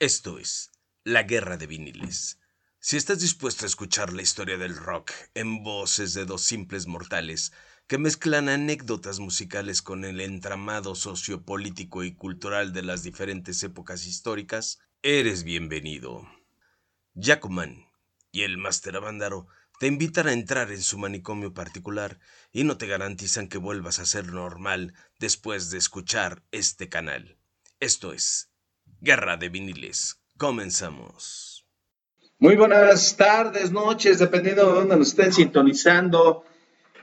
Esto es La Guerra de Viniles. Si estás dispuesto a escuchar la historia del rock en voces de dos simples mortales que mezclan anécdotas musicales con el entramado sociopolítico y cultural de las diferentes épocas históricas, eres bienvenido. Jacoman y el Máster Avándaro te invitan a entrar en su manicomio particular y no te garantizan que vuelvas a ser normal después de escuchar este canal. Esto es Guerra de viniles. Comenzamos. Muy buenas tardes, noches, dependiendo de dónde nos estén sintonizando.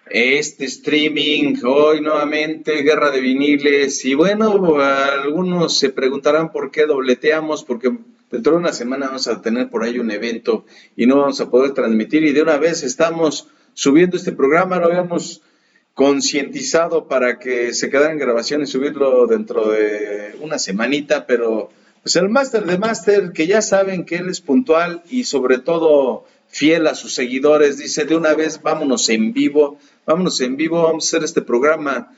Este streaming, hoy nuevamente, Guerra de viniles. Y bueno, algunos se preguntarán por qué dobleteamos, porque dentro de una semana vamos a tener por ahí un evento y no vamos a poder transmitir. Y de una vez estamos subiendo este programa, lo habíamos concientizado para que se quedara en grabación y subirlo dentro de una semanita, pero pues el máster de máster, que ya saben que él es puntual y sobre todo fiel a sus seguidores, dice de una vez, vámonos en vivo, vámonos en vivo, vamos a hacer este programa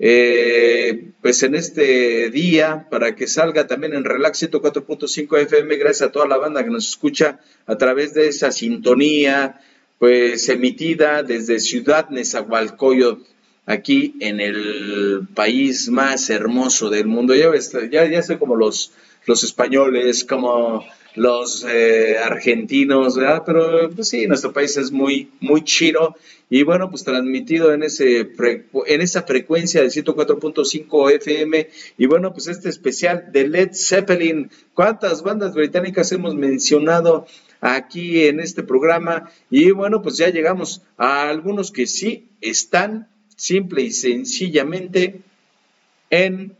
eh, pues en este día para que salga también en Relax 104.5 FM, gracias a toda la banda que nos escucha a través de esa sintonía, pues emitida desde Ciudad Nezahualcóyotl, aquí en el país más hermoso del mundo. Ya, ya, ya sé como los los españoles, como los eh, argentinos, ¿verdad? Pero pues sí, nuestro país es muy, muy chido y bueno, pues transmitido en, ese en esa frecuencia de 104.5 FM y bueno, pues este especial de Led Zeppelin, ¿cuántas bandas británicas hemos mencionado? aquí en este programa y bueno, pues ya llegamos a algunos que sí están simple y sencillamente en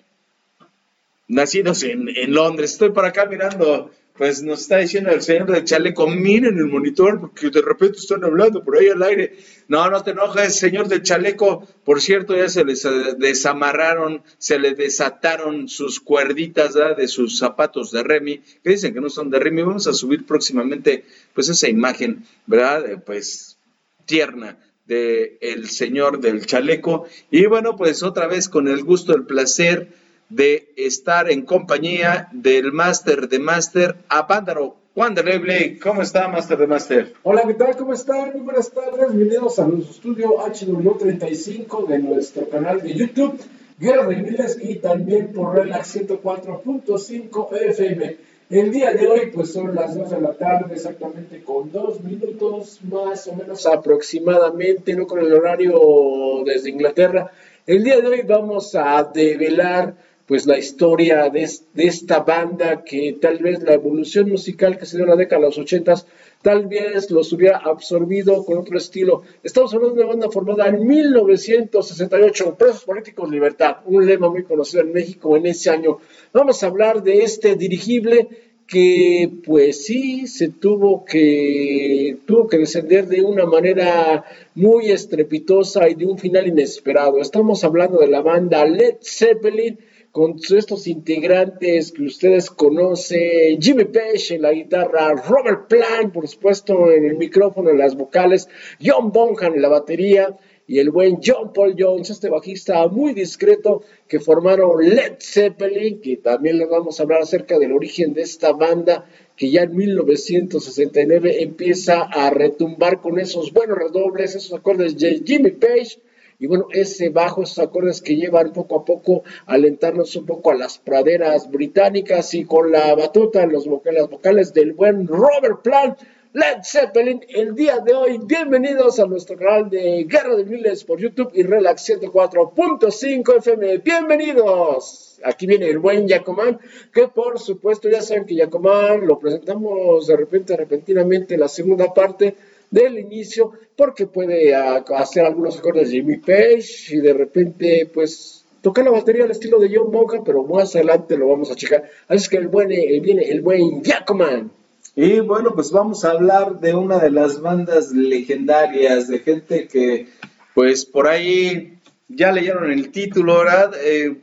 nacidos en, Londres. Estoy por acá mirando, pues nos está diciendo el señor del chaleco, miren el monitor, porque de repente están hablando por ahí al aire. No, no te enojes, señor del chaleco. Por cierto, ya se les eh, desamarraron, se le desataron sus cuerditas de sus zapatos de Remy, que dicen que no son de Remy. Vamos a subir próximamente, pues, esa imagen, ¿verdad? Pues, tierna de el señor del chaleco. Y bueno, pues otra vez con el gusto, el placer de estar en compañía del máster de máster Apándaro. Juan de Blake, ¿cómo está, Máster de Máster? Hola, ¿qué tal? ¿Cómo están? Muy buenas tardes. Bienvenidos a nuestro estudio HW35 de nuestro canal de YouTube, Guerra de Miles, y también por Relax 104.5 FM. El día de hoy, pues son las 2 de la tarde, exactamente con dos minutos más o menos aproximadamente, no con el horario desde Inglaterra. El día de hoy vamos a develar pues la historia de, esta banda que tal vez la evolución musical que se dio en la década de los ochentas tal vez los hubiera absorbido con otro estilo. Estamos hablando de una banda formada en 1968, Presos Políticos Libertad, un lema muy conocido en México en ese año. Vamos a hablar de este dirigible que pues sí se tuvo que tuvo que descender de una manera muy estrepitosa y de un final inesperado. Estamos hablando de la banda Led Zeppelin con estos integrantes que ustedes conocen, Jimmy Page en la guitarra, Robert Plant, por supuesto, en el micrófono, en las vocales, John Bonham en la batería y el buen John Paul Jones, este bajista muy discreto que formaron Led Zeppelin, que también les vamos a hablar acerca del origen de esta banda que ya en 1969 empieza a retumbar con esos buenos redobles, esos acordes de Jimmy Page y bueno, ese bajo, esos acordes que llevan poco a poco a alentarnos un poco a las praderas británicas y con la batuta en los vocales, las vocales del buen Robert Plant. Led Zeppelin, el día de hoy, bienvenidos a nuestro canal de Guerra de Miles por YouTube y Relax 104.5 FM. Bienvenidos. Aquí viene el buen Yacomán, que por supuesto ya saben que Yacomán lo presentamos de repente, repentinamente, la segunda parte del inicio, porque puede hacer algunos acordes de Jimmy Page y de repente, pues, tocar la batería al estilo de John Bonham, pero más adelante lo vamos a checar. Así es que el buen, eh, viene el buen Jacoman. Y bueno, pues vamos a hablar de una de las bandas legendarias, de gente que, pues, por ahí ya leyeron el título, ¿verdad? Eh,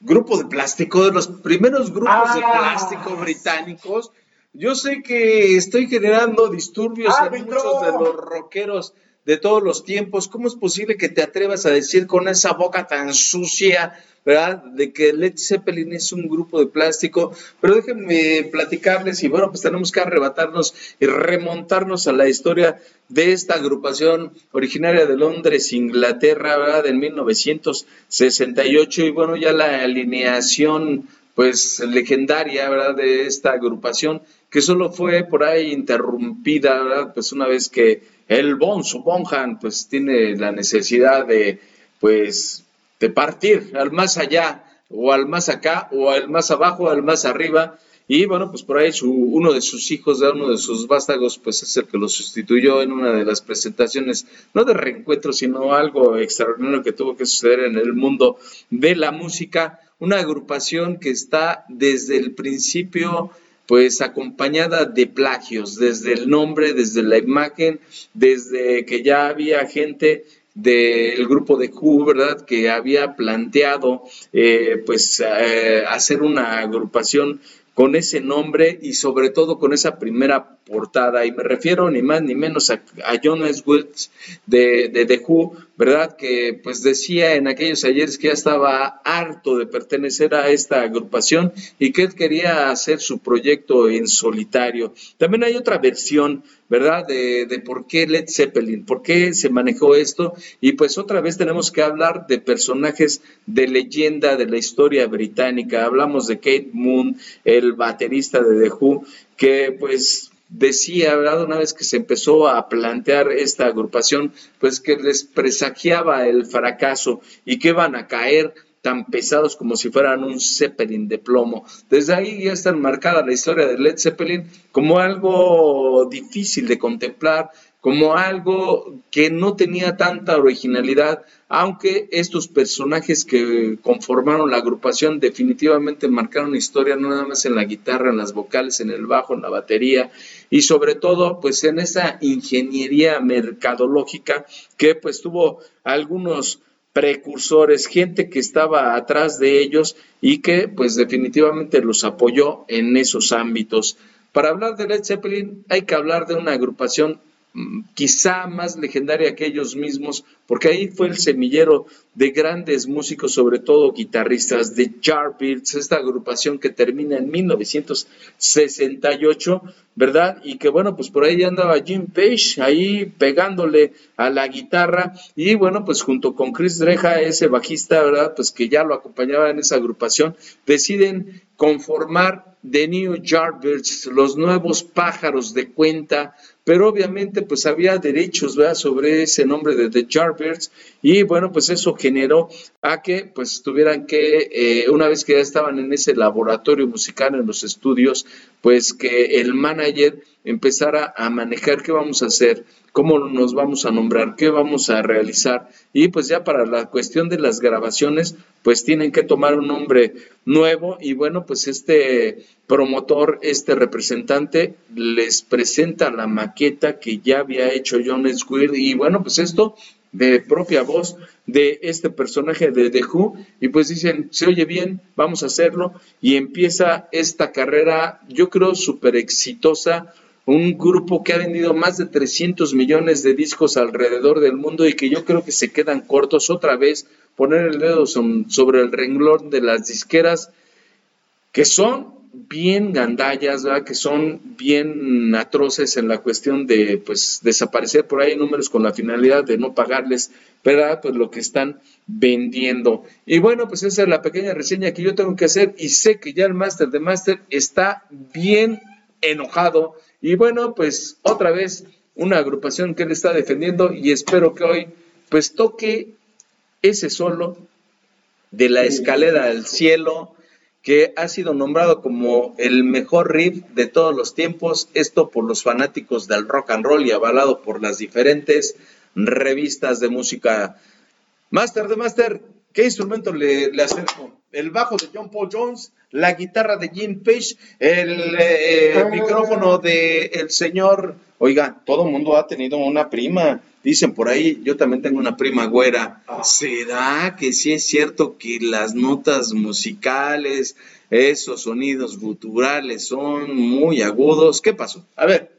grupo de plástico, de los primeros grupos de ah, plástico británicos yo sé que estoy generando disturbios en muchos de los rockeros de todos los tiempos. ¿Cómo es posible que te atrevas a decir con esa boca tan sucia, ¿verdad? De que Led Zeppelin es un grupo de plástico, pero déjenme platicarles y bueno, pues tenemos que arrebatarnos y remontarnos a la historia de esta agrupación originaria de Londres, Inglaterra, ¿verdad? En 1968 y bueno, ya la alineación pues legendaria, ¿verdad? De esta agrupación que solo fue por ahí interrumpida, ¿verdad? Pues una vez que el Bonzo Bonhan pues tiene la necesidad de pues de partir al más allá o al más acá o al más abajo o al más arriba. Y bueno pues por ahí su, uno de sus hijos uno de sus vástagos pues es el que lo sustituyó en una de las presentaciones no de reencuentro sino algo extraordinario que tuvo que suceder en el mundo de la música. Una agrupación que está desde el principio pues acompañada de plagios, desde el nombre, desde la imagen, desde que ya había gente del grupo de Q, ¿verdad? Que había planteado, eh, pues, eh, hacer una agrupación con ese nombre y sobre todo con esa primera portada. Y me refiero ni más ni menos a, Jonas Wills de, de The Who, ¿verdad? Que pues decía en aquellos ayeres que ya estaba harto de pertenecer a esta agrupación y que él quería hacer su proyecto en solitario. También hay otra versión, ¿verdad? De, de por qué Led Zeppelin, por qué se manejó esto. Y pues otra vez tenemos que hablar de personajes de leyenda de la historia británica. Hablamos de Kate Moon, el baterista de The Who, que pues decía, ¿verdad? Una vez que se empezó a plantear esta agrupación, pues que les presagiaba el fracaso y que iban a caer tan pesados como si fueran un Zeppelin de plomo. Desde ahí ya está marcada la historia de Led Zeppelin como algo difícil de contemplar, como algo que no tenía tanta originalidad, aunque estos personajes que conformaron la agrupación definitivamente marcaron historia no nada más en la guitarra, en las vocales, en el bajo, en la batería y sobre todo pues en esa ingeniería mercadológica que pues tuvo algunos precursores, gente que estaba atrás de ellos y que pues definitivamente los apoyó en esos ámbitos. Para hablar de Led Zeppelin hay que hablar de una agrupación quizá más legendaria que ellos mismos, porque ahí fue el semillero de grandes músicos, sobre todo guitarristas, de Yardbirds, esta agrupación que termina en 1968, ¿verdad? Y que bueno, pues por ahí andaba Jim Page, ahí pegándole a la guitarra, y bueno, pues junto con Chris Dreja, ese bajista, ¿verdad? Pues que ya lo acompañaba en esa agrupación, deciden conformar The New Yardbirds, los nuevos pájaros de cuenta, pero obviamente pues había derechos ¿verdad? sobre ese nombre de The Jarbirds y bueno pues eso generó a que pues tuvieran que eh, una vez que ya estaban en ese laboratorio musical en los estudios pues que el manager empezara a manejar qué vamos a hacer cómo nos vamos a nombrar, qué vamos a realizar. Y pues ya para la cuestión de las grabaciones, pues tienen que tomar un nombre nuevo. Y bueno, pues este promotor, este representante les presenta la maqueta que ya había hecho John Squid y bueno, pues esto de propia voz de este personaje de The Who. Y pues dicen, se oye bien, vamos a hacerlo y empieza esta carrera, yo creo, súper exitosa un grupo que ha vendido más de 300 millones de discos alrededor del mundo y que yo creo que se quedan cortos otra vez, poner el dedo sobre el renglón de las disqueras que son bien gandallas, que son bien atroces en la cuestión de pues desaparecer por ahí números con la finalidad de no pagarles, ¿verdad? Pues lo que están vendiendo. Y bueno, pues esa es la pequeña reseña que yo tengo que hacer y sé que ya el máster de máster está bien enojado y bueno, pues otra vez una agrupación que él está defendiendo y espero que hoy pues toque ese solo de la escalera al cielo que ha sido nombrado como el mejor riff de todos los tiempos, esto por los fanáticos del rock and roll y avalado por las diferentes revistas de música. Master de Master, ¿qué instrumento le, le acerco? El bajo de John Paul Jones, la guitarra de Jim Page, el eh, ah. micrófono de el señor. Oiga, todo el mundo ha tenido una prima. Dicen por ahí, yo también tengo una prima güera. ¿Será que sí es cierto que las notas musicales, esos sonidos guturales son muy agudos? ¿Qué pasó? A ver,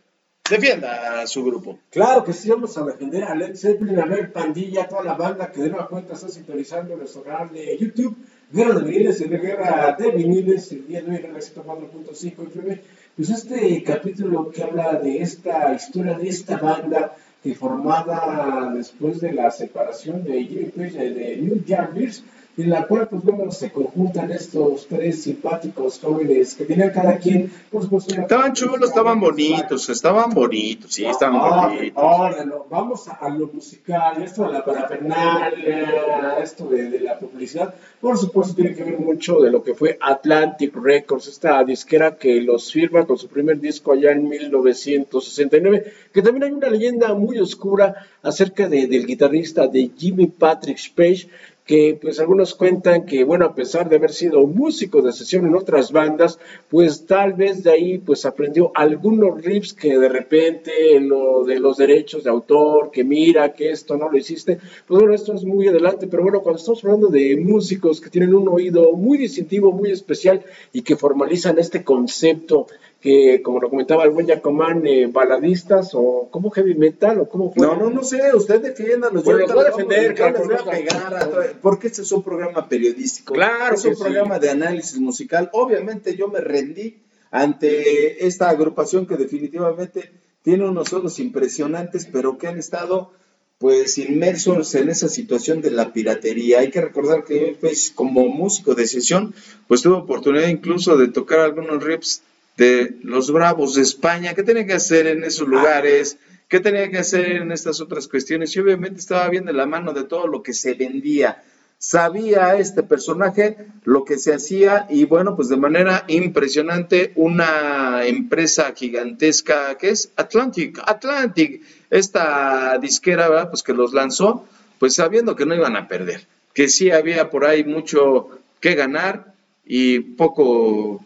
defienda a su grupo. Claro que sí, vamos a defender a Led Zeppelin, a ver, pandilla, toda la banda que de nueva cuenta está sintonizando nuestro canal de YouTube Guerra de Viniles y de Guerra de Viniles, el día de hoy en el 104.5 FM, pues este capítulo que habla de esta historia de esta banda que formada después de la separación de Jimmy Page de New Bears, en la cual, pues bueno, se conjuntan estos tres simpáticos jóvenes que tenían cada quien, por supuesto. Estaban chulos, estaban bonitos, estaban bonitos, sí, estaban ah, bonitos. vamos a, lo musical, esto de la parafernalia, esto de, de, la publicidad, por supuesto tiene que ver mucho de lo que fue Atlantic Records, esta disquera que los firma con su primer disco allá en 1969, que también hay una leyenda muy oscura acerca de, del guitarrista de Jimmy Patrick Page, que pues algunos cuentan que, bueno, a pesar de haber sido músico de sesión en otras bandas, pues tal vez de ahí pues aprendió algunos riffs que de repente lo de los derechos de autor, que mira, que esto no lo hiciste, pues bueno, esto es muy adelante, pero bueno, cuando estamos hablando de músicos que tienen un oído muy distintivo, muy especial y que formalizan este concepto que, como lo comentaba el buen Yacomán, eh, baladistas o como heavy metal o cómo fue. No, no, no sé, usted defiéndalo. Bueno, yo voy a defender, claro, voy a pegar porque este es un programa periodístico. Claro, es un programa de análisis musical. Obviamente yo me rendí ante esta agrupación que definitivamente tiene unos ojos impresionantes, pero que han estado pues inmersos en esa situación de la piratería. Hay que recordar que pues, como músico de sesión, pues tuve oportunidad incluso de tocar algunos riffs de los Bravos de España, qué tenía que hacer en esos lugares, qué tenía que hacer en estas otras cuestiones. Y obviamente estaba bien de la mano de todo lo que se vendía. Sabía este personaje lo que se hacía y bueno, pues de manera impresionante una empresa gigantesca que es Atlantic, Atlantic, esta disquera, pues que los lanzó, pues sabiendo que no iban a perder, que sí había por ahí mucho que ganar y poco,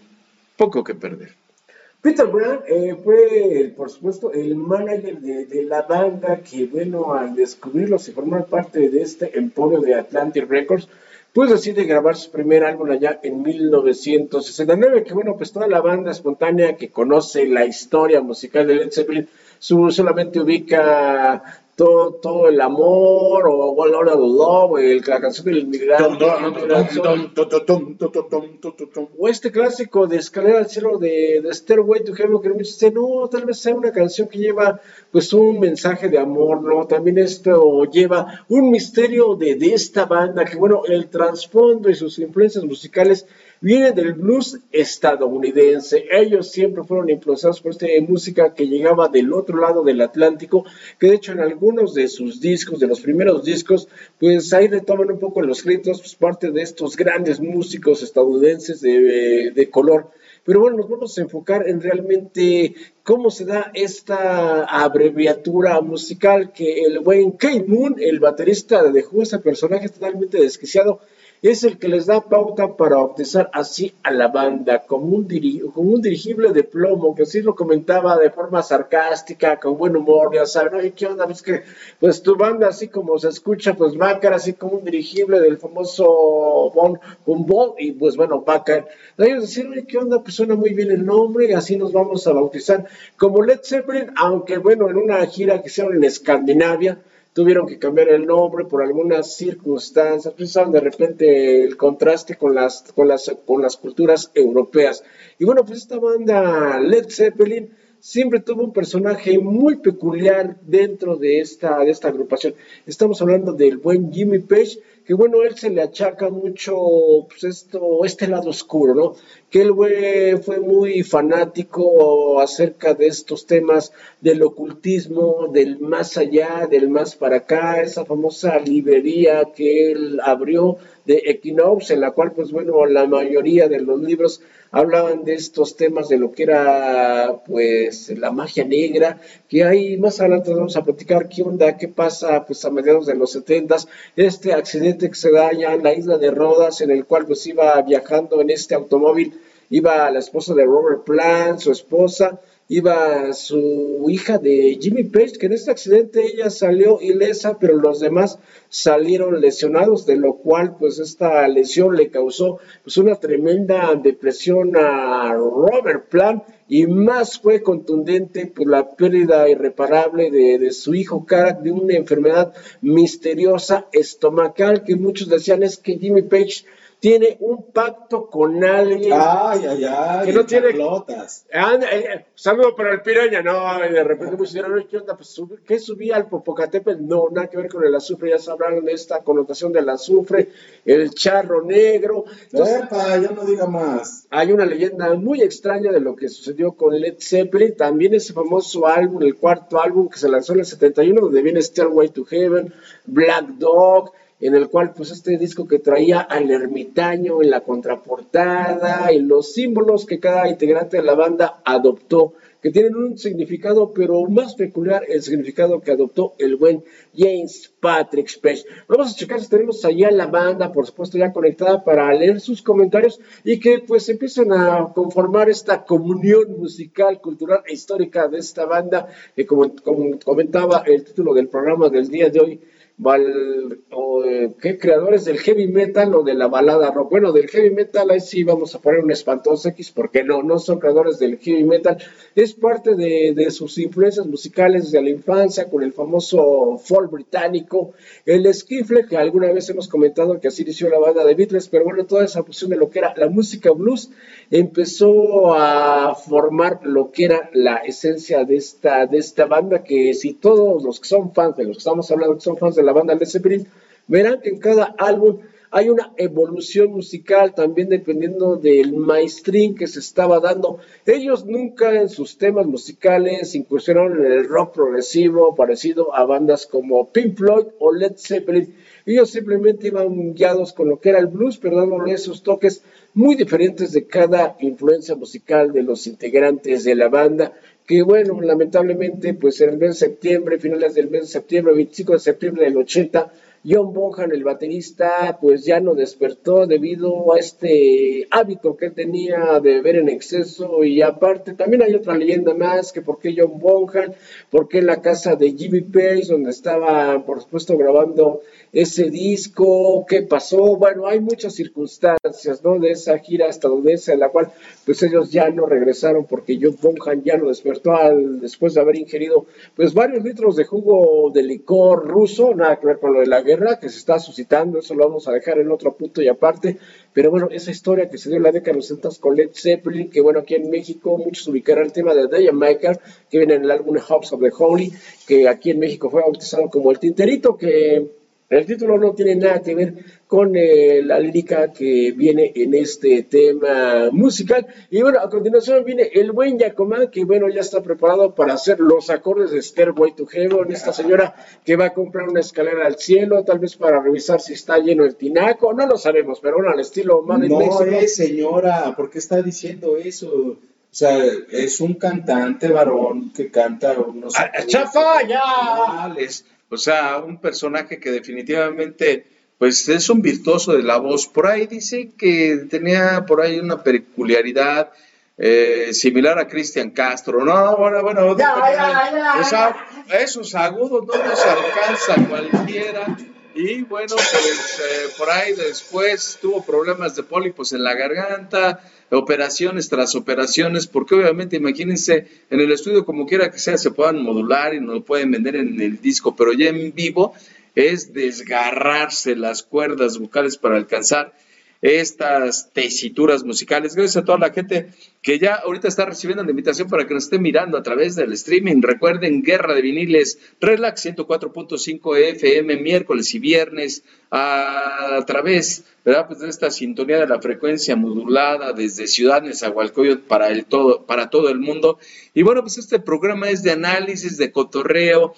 poco que perder. Peter Brown eh, fue, por supuesto, el manager de, la banda que, bueno, al descubrirlos y formar parte de este emporio de Atlantic Records, pues decide grabar su primer álbum allá en 1969, que bueno, pues toda la banda espontánea que conoce la historia musical de Led Zeppelin, solamente ubica todo, todo el amor o All Out of Love, el, la canción del inmigrante. O este clásico de Escalera al Cielo de, de Stairway to Heaven, que muchos dicen, no, tal vez sea una canción que lleva pues un mensaje de amor, ¿no? También esto lleva un misterio de, de esta banda, que bueno, el trasfondo y sus influencias musicales viene del blues estadounidense. Ellos siempre fueron influenciados por esta música que llegaba del otro lado del Atlántico, que de hecho en algunos de sus discos, de los primeros discos, pues ahí retoman un poco los gritos, pues parte de estos grandes músicos estadounidenses de, color. Pero bueno, nos vamos a enfocar en realmente cómo se da esta abreviatura musical que el buen Kate Moon, el baterista, dejó ese personaje totalmente desquiciado es el que les da pauta para bautizar así a la banda, como un, como un dirigible de plomo, que así lo comentaba de forma sarcástica, con buen humor, ya saben, oye, ¿qué onda? Pues que, pues tu banda, así como se escucha, pues Bacar, así como un dirigible del famoso Bon Bon y pues bueno, Bacar. Ellos decir, oye, ¿qué onda? Pues suena muy bien el nombre, y así nos vamos a bautizar como Led Zeppelin, aunque bueno, en una gira que hicieron en Escandinavia, tuvieron que cambiar el nombre por algunas circunstancias, pensaron de repente el contraste con las, con las, con las culturas europeas. Y bueno, pues esta banda Led Zeppelin siempre tuvo un personaje muy peculiar dentro de esta, de esta agrupación. Estamos hablando del buen Jimmy Page, que bueno, él se le achaca mucho pues esto, este lado oscuro, ¿no? Que él fue muy fanático acerca de estos temas del ocultismo, del más allá, del más para acá, esa famosa librería que él abrió de Equinox, en la cual pues bueno, la mayoría de los libros hablaban de estos temas de lo que era pues la magia negra, que ahí más adelante vamos a platicar qué onda, qué pasa pues a mediados de los setentas, este accidente que se da allá en la isla de Rodas, en el cual pues iba viajando en este automóvil, iba la esposa de Robert Plant, su esposa, iba su hija de Jimmy Page, que en este accidente ella salió ilesa, pero los demás salieron lesionados, de lo cual pues esta lesión le causó pues una tremenda depresión a Robert Plant y más fue contundente por pues, la pérdida irreparable de, de su hijo Karak de una enfermedad misteriosa estomacal que muchos decían es que Jimmy Page tiene un pacto con alguien. Ay, ay, ay. Que no tiene. Anda, eh, eh, saludo para el piraña, no, de repente me dijeron, ¿qué onda? Pues, ¿qué subía al Popocatépetl? No, nada que ver con el azufre, ya sabrán de esta connotación del azufre, el charro negro. Entonces, Epa, ya no diga más. Hay una leyenda muy extraña de lo que sucedió con Led Zeppelin, también ese famoso álbum, el cuarto álbum que se lanzó en el 71, donde viene Stairway to Heaven, Black Dog, en el cual pues este disco que traía al ermitaño en la contraportada y los símbolos que cada integrante de la banda adoptó, que tienen un significado pero más peculiar el significado que adoptó el buen James Patrick Space. Vamos a checar si tenemos allá la banda, por supuesto ya conectada para leer sus comentarios y que pues empiecen a conformar esta comunión musical, cultural e histórica de esta banda, que como comentaba el título del programa del día de hoy, o, ¿qué creadores del heavy metal o de la balada rock. Bueno, del heavy metal ahí sí vamos a poner un espantoso X, porque no, no son creadores del heavy metal. Es parte de, de sus influencias musicales desde la infancia con el famoso folk británico, el skiffle, que alguna vez hemos comentado que así inició la banda de Beatles, pero bueno, toda esa fusión de lo que era la música blues empezó a formar lo que era la esencia de esta, de esta banda, que si todos los que son fans, de los que estamos hablando, que son fans de la banda de Zeppelin, verán que en cada álbum hay una evolución musical también dependiendo del maestrín que se estaba dando. Ellos nunca en sus temas musicales incursionaron en el rock progresivo parecido a bandas como Pink Floyd o Led Zeppelin. Ellos simplemente iban guiados con lo que era el blues, pero dándole esos toques muy diferentes de cada influencia musical de los integrantes de la banda, que bueno, lamentablemente, pues en el mes de septiembre, finales del mes de septiembre, 25 de septiembre del 80, John Bonham, el baterista, pues ya no despertó debido a este hábito que él tenía de beber en exceso. Y aparte también hay otra leyenda más que por qué John Bonham, por qué la casa de Jimmy Page donde estaba por supuesto grabando ese disco, qué pasó, bueno, hay muchas circunstancias, ¿no? De esa gira estadounidense en la cual pues ellos ya no regresaron porque John Bonham ya no despertó al, después de haber ingerido pues varios litros de jugo de licor ruso, nada que ver con lo de la guerra que se está suscitando, eso lo vamos a dejar en otro punto y aparte, pero bueno, esa historia que se dio en la década de los 60 con Led Zeppelin, que bueno, aquí en México muchos ubicarán el tema de The Maker, que viene en el álbum Hops of the Holy, que aquí en México fue bautizado como el Tinterito, que el título no tiene nada que ver con eh, la lírica que viene en este tema musical. Y bueno, a continuación viene el buen Yacomán, que bueno, ya está preparado para hacer los acordes de Stairway to Heaven. Esta señora que va a comprar una escalera al cielo, tal vez para revisar si está lleno el tinaco, no lo sabemos, pero bueno, al estilo más No es señora, ¿por qué está diciendo eso? O sea, es un cantante varón que canta unos... Ah, ¡Chafa, ya! O sea, un personaje que definitivamente, pues es un virtuoso de la voz. Por ahí dice que tenía por ahí una peculiaridad eh, similar a Cristian Castro. No, bueno, bueno, ya, ya, ya, esos agudos no los alcanza cualquiera. Y bueno, pues eh, por ahí después tuvo problemas de pólipos en la garganta, operaciones tras operaciones, porque obviamente imagínense en el estudio como quiera que sea se puedan modular y no lo pueden vender en el disco, pero ya en vivo es desgarrarse las cuerdas vocales para alcanzar estas tesituras musicales. Gracias a toda la gente que ya ahorita está recibiendo la invitación para que nos esté mirando a través del streaming. Recuerden, Guerra de Viniles, Relax 104.5 FM, miércoles y viernes, a, través ¿verdad? Pues de esta sintonía de la frecuencia modulada desde Ciudad Nezahualcóyotl para, el todo, para todo el mundo. Y bueno, pues este programa es de análisis, de cotorreo,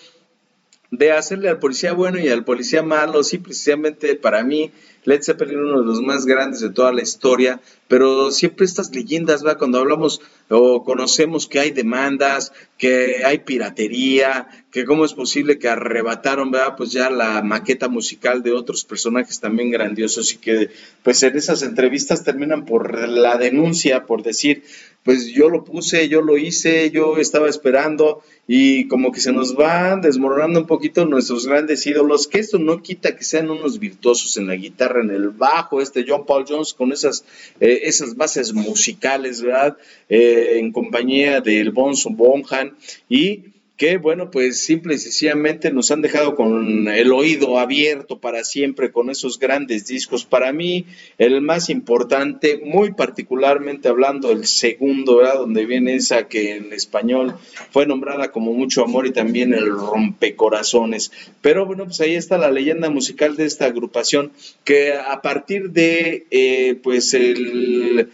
de hacerle al policía bueno y al policía malo, sí, precisamente para mí Led Zeppelin uno de los más grandes de toda la historia, pero siempre estas leyendas, ¿va? Cuando hablamos o conocemos que hay demandas, que hay piratería, que cómo es posible que arrebataron, ¿verdad? Pues ya la maqueta musical de otros personajes también grandiosos y que pues en esas entrevistas terminan por la denuncia, por decir, pues yo lo puse, yo lo hice, yo estaba esperando y como que se nos van desmoronando un poquito nuestros grandes ídolos, que esto no quita que sean unos virtuosos en la guitarra, en el bajo, este John Paul Jones con esas, eh, esas bases musicales, ¿verdad? Eh, en compañía del Bonzo Bonham y que bueno, pues simple y sencillamente nos han dejado con el oído abierto para siempre con esos grandes discos. Para mí, el más importante, muy particularmente hablando del segundo, ¿verdad? Donde viene esa que en español fue nombrada como Mucho Amor y también el Rompecorazones. Pero bueno, pues ahí está la leyenda musical de esta agrupación que a partir de, eh, pues, el,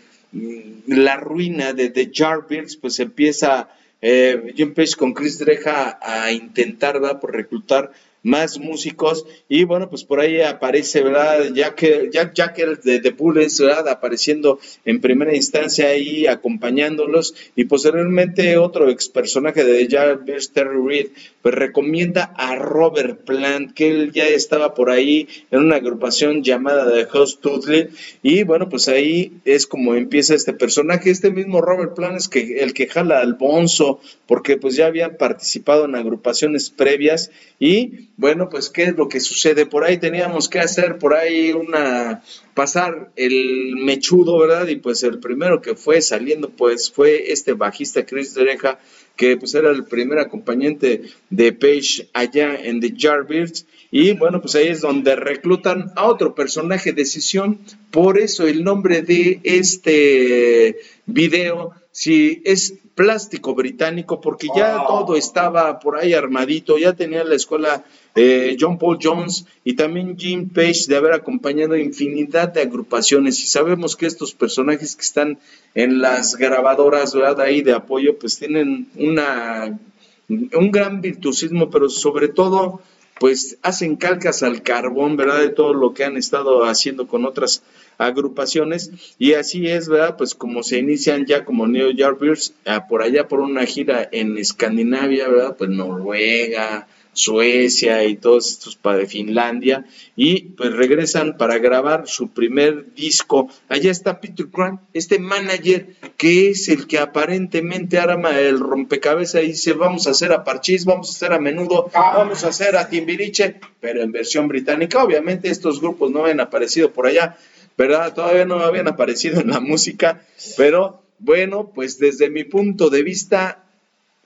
la ruina de The Jarbeards, pues empieza eh, Jim Page con Chris Dreja a intentar, ¿verdad? Por reclutar más músicos. Y bueno, pues por ahí aparece, ¿verdad? Jack, Jack Jacker de The Bullets, ¿verdad? Apareciendo en primera instancia ahí acompañándolos. Y posteriormente otro ex personaje de Jarvis Terry Reed, pues recomienda a Robert Plant, que él ya estaba por ahí en una agrupación llamada The Host Tudley y bueno, pues ahí es como empieza este personaje, este mismo Robert Plant es que el que jala al Bonzo, porque pues ya habían participado en agrupaciones previas. Y bueno, pues, ¿qué es lo que sucede? Por ahí teníamos que hacer, por ahí una, pasar el mechudo, ¿verdad? Y pues el primero que fue saliendo, pues, fue este bajista Chris Dereja, que pues era el primer acompañante de Page allá en The Jarbeards. Y bueno, pues ahí es donde reclutan a otro personaje de sesión. Por eso el nombre de este video, si es plástico británico, porque ya todo estaba por ahí armadito, ya tenía la escuela eh, John Paul Jones y también Jim Page de haber acompañado infinidad de agrupaciones y sabemos que estos personajes que están en las grabadoras ¿verdad? ahí de apoyo pues tienen una un gran virtuosismo pero sobre todo pues hacen calcas al carbón verdad de todo lo que han estado haciendo con otras agrupaciones. Y así es verdad pues como se inician ya como New York Bears ah, por allá por una gira en Escandinavia verdad pues Noruega Suecia y todos estos para Finlandia y pues regresan para grabar su primer disco. Allá está Peter Grant, este manager que es el que aparentemente arma el rompecabezas y dice vamos a hacer a Parchís, vamos a hacer a Menudo, vamos a hacer a Timbiriche, pero en versión británica. Obviamente estos grupos no habían aparecido por allá, ¿verdad? Todavía no habían aparecido en la música, pero bueno, pues desde mi punto de vista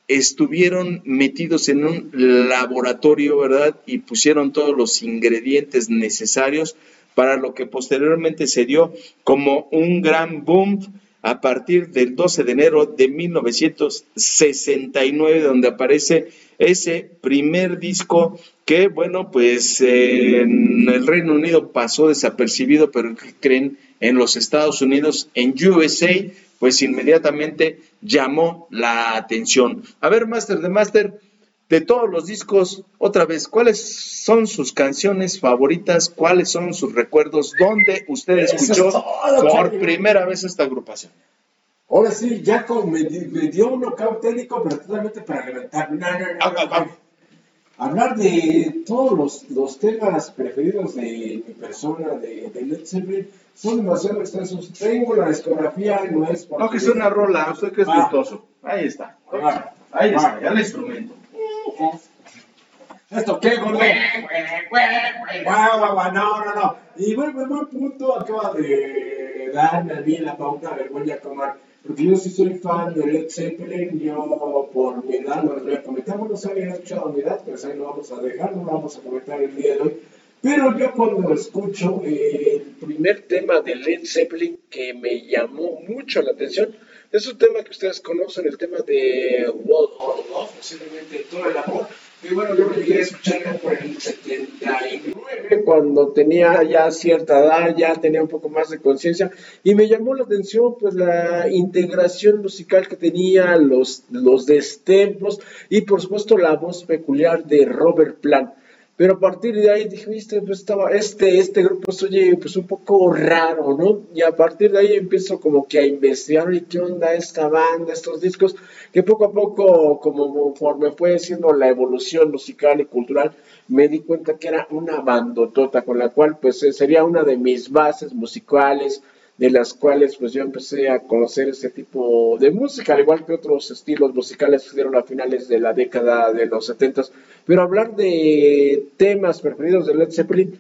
estuvieron metidos en un laboratorio, ¿verdad? Y pusieron todos los ingredientes necesarios para lo que posteriormente se dio como un gran boom a partir del 12 de enero de 1969, donde aparece ese primer disco que, bueno, pues en el Reino Unido pasó desapercibido, pero creen en los Estados Unidos, en USA, pues inmediatamente llamó la atención. A ver, Master de Master, de todos los discos, otra vez, ¿cuáles son sus canciones favoritas? ¿Cuáles son sus recuerdos? ¿Dónde usted escuchó por primera vez esta agrupación? Ahora sí, ya me, dio un knockout técnico, pero totalmente para levantar. Hablar de todos los, los, temas preferidos de mi persona, de, de Led Zeppelin, son demasiado extensos. Tengo la discografía, no es No, que es una rola, usted que es ah. virtuoso. Ahí está. Ah. Ahí está, ya el instrumento. ¿Esto qué, gordo? No, no, no. Y bueno, buen punto acaba de darme a mí la pauta, a ver, voy a tomar. Porque yo sí soy fan de Led Zeppelin, yo por mi edad, lo voy a comentar, no se había escuchado mi edad, pero ahí lo vamos a dejar, no lo vamos a comentar el día de hoy. Pero yo cuando escucho eh, el primer tema de Led Zeppelin que me llamó mucho la atención, es un tema que ustedes conocen, el tema de World of Love, posiblemente todo el amor. Y bueno, yo lo llegué a escuchar por el 79, cuando tenía ya cierta edad, ya tenía un poco más de conciencia, y me llamó la atención pues la integración musical que tenía, los, los destempos, y por supuesto la voz peculiar de Robert Plant. Pero a partir de ahí dije, viste, pues estaba, este, este grupo se oye pues un poco raro, ¿no? Y a partir de ahí empiezo como que a investigar, ¿y qué onda esta banda, estos discos? Que poco a poco, como conforme fue siendo la evolución musical y cultural, me di cuenta que era una bandotota con la cual pues sería una de mis bases musicales, de las cuales pues yo empecé a conocer ese tipo de música, al igual que otros estilos musicales que dieron a finales de la década de los 70. Pero hablar de temas preferidos de Led Zeppelin,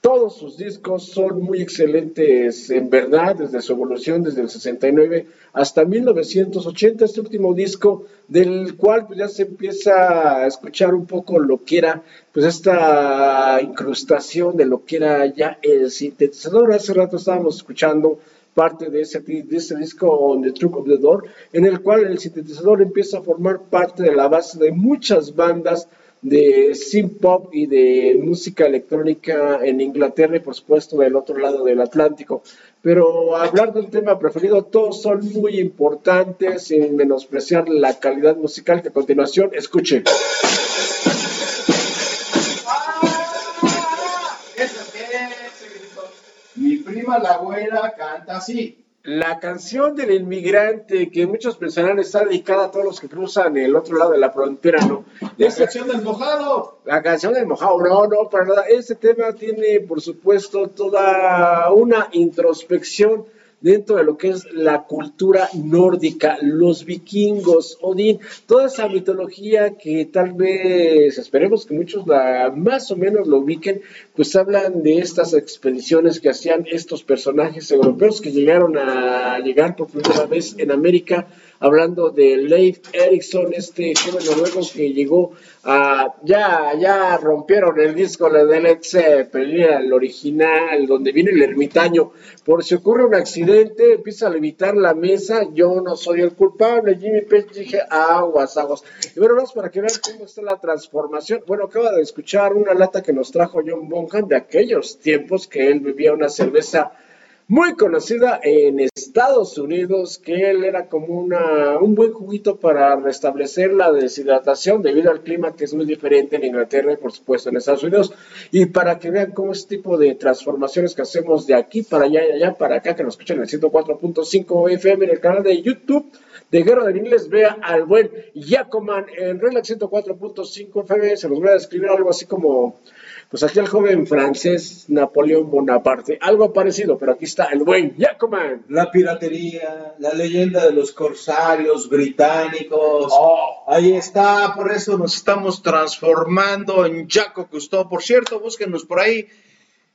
Todos sus discos son muy excelentes, en verdad, desde su evolución, desde el 69 hasta 1980, este último disco, del cual pues, ya se empieza a escuchar un poco lo que era, pues esta incrustación de lo que era ya el sintetizador. Hace rato estábamos escuchando parte de ese, de ese disco On the Truck of the Door, en el cual el sintetizador empieza a formar parte de la base de muchas bandas de synth pop y de música electrónica en Inglaterra y por supuesto del otro lado del Atlántico. Pero hablar del tema preferido, todos son muy importantes sin menospreciar la calidad musical que a continuación escuche. Mi prima la abuela canta así. La canción del inmigrante, que muchos pensarán está dedicada a todos los que cruzan el otro lado de la frontera, ¿no? La canción del mojado. La canción del mojado, no, no, para nada. Este tema tiene, por supuesto, toda una introspección dentro de lo que es la cultura nórdica, los vikingos, Odín, toda esa mitología que tal vez esperemos que muchos la, más o menos lo ubiquen, pues hablan de estas expediciones que hacían estos personajes europeos que llegaron a llegar por primera vez en América hablando de Leif Erikson, este joven noruego que llegó a, ya, ya rompieron el disco de Led Zeppelin, el original, donde viene el ermitaño, por si ocurre un accidente, empieza a levitar la mesa, yo no soy el culpable, Jimmy Page dije, aguas, aguas. Y bueno, vamos para que vean cómo está la transformación. Bueno, acaba de escuchar una lata que nos trajo John Bonham de aquellos tiempos que él bebía una cerveza muy conocida en Estados Unidos, que él era como una, un buen juguito para restablecer la deshidratación debido al clima que es muy diferente en Inglaterra y por supuesto en Estados Unidos. Y para que vean cómo este tipo de transformaciones que hacemos de aquí para allá y allá para acá, que nos escuchan en el 104.5 FM en el canal de YouTube de Guerra de Inglés, vea al buen Jacoman en Relax 104.5 FM, se los voy a describir algo así como pues aquí el joven francés Napoleón Bonaparte, algo parecido, pero aquí está el buen Jacoman. La piratería, la leyenda de los corsarios británicos. Oh. Ahí está, por eso nos estamos transformando en Jaco Cousteau. Por cierto, búsquenos por ahí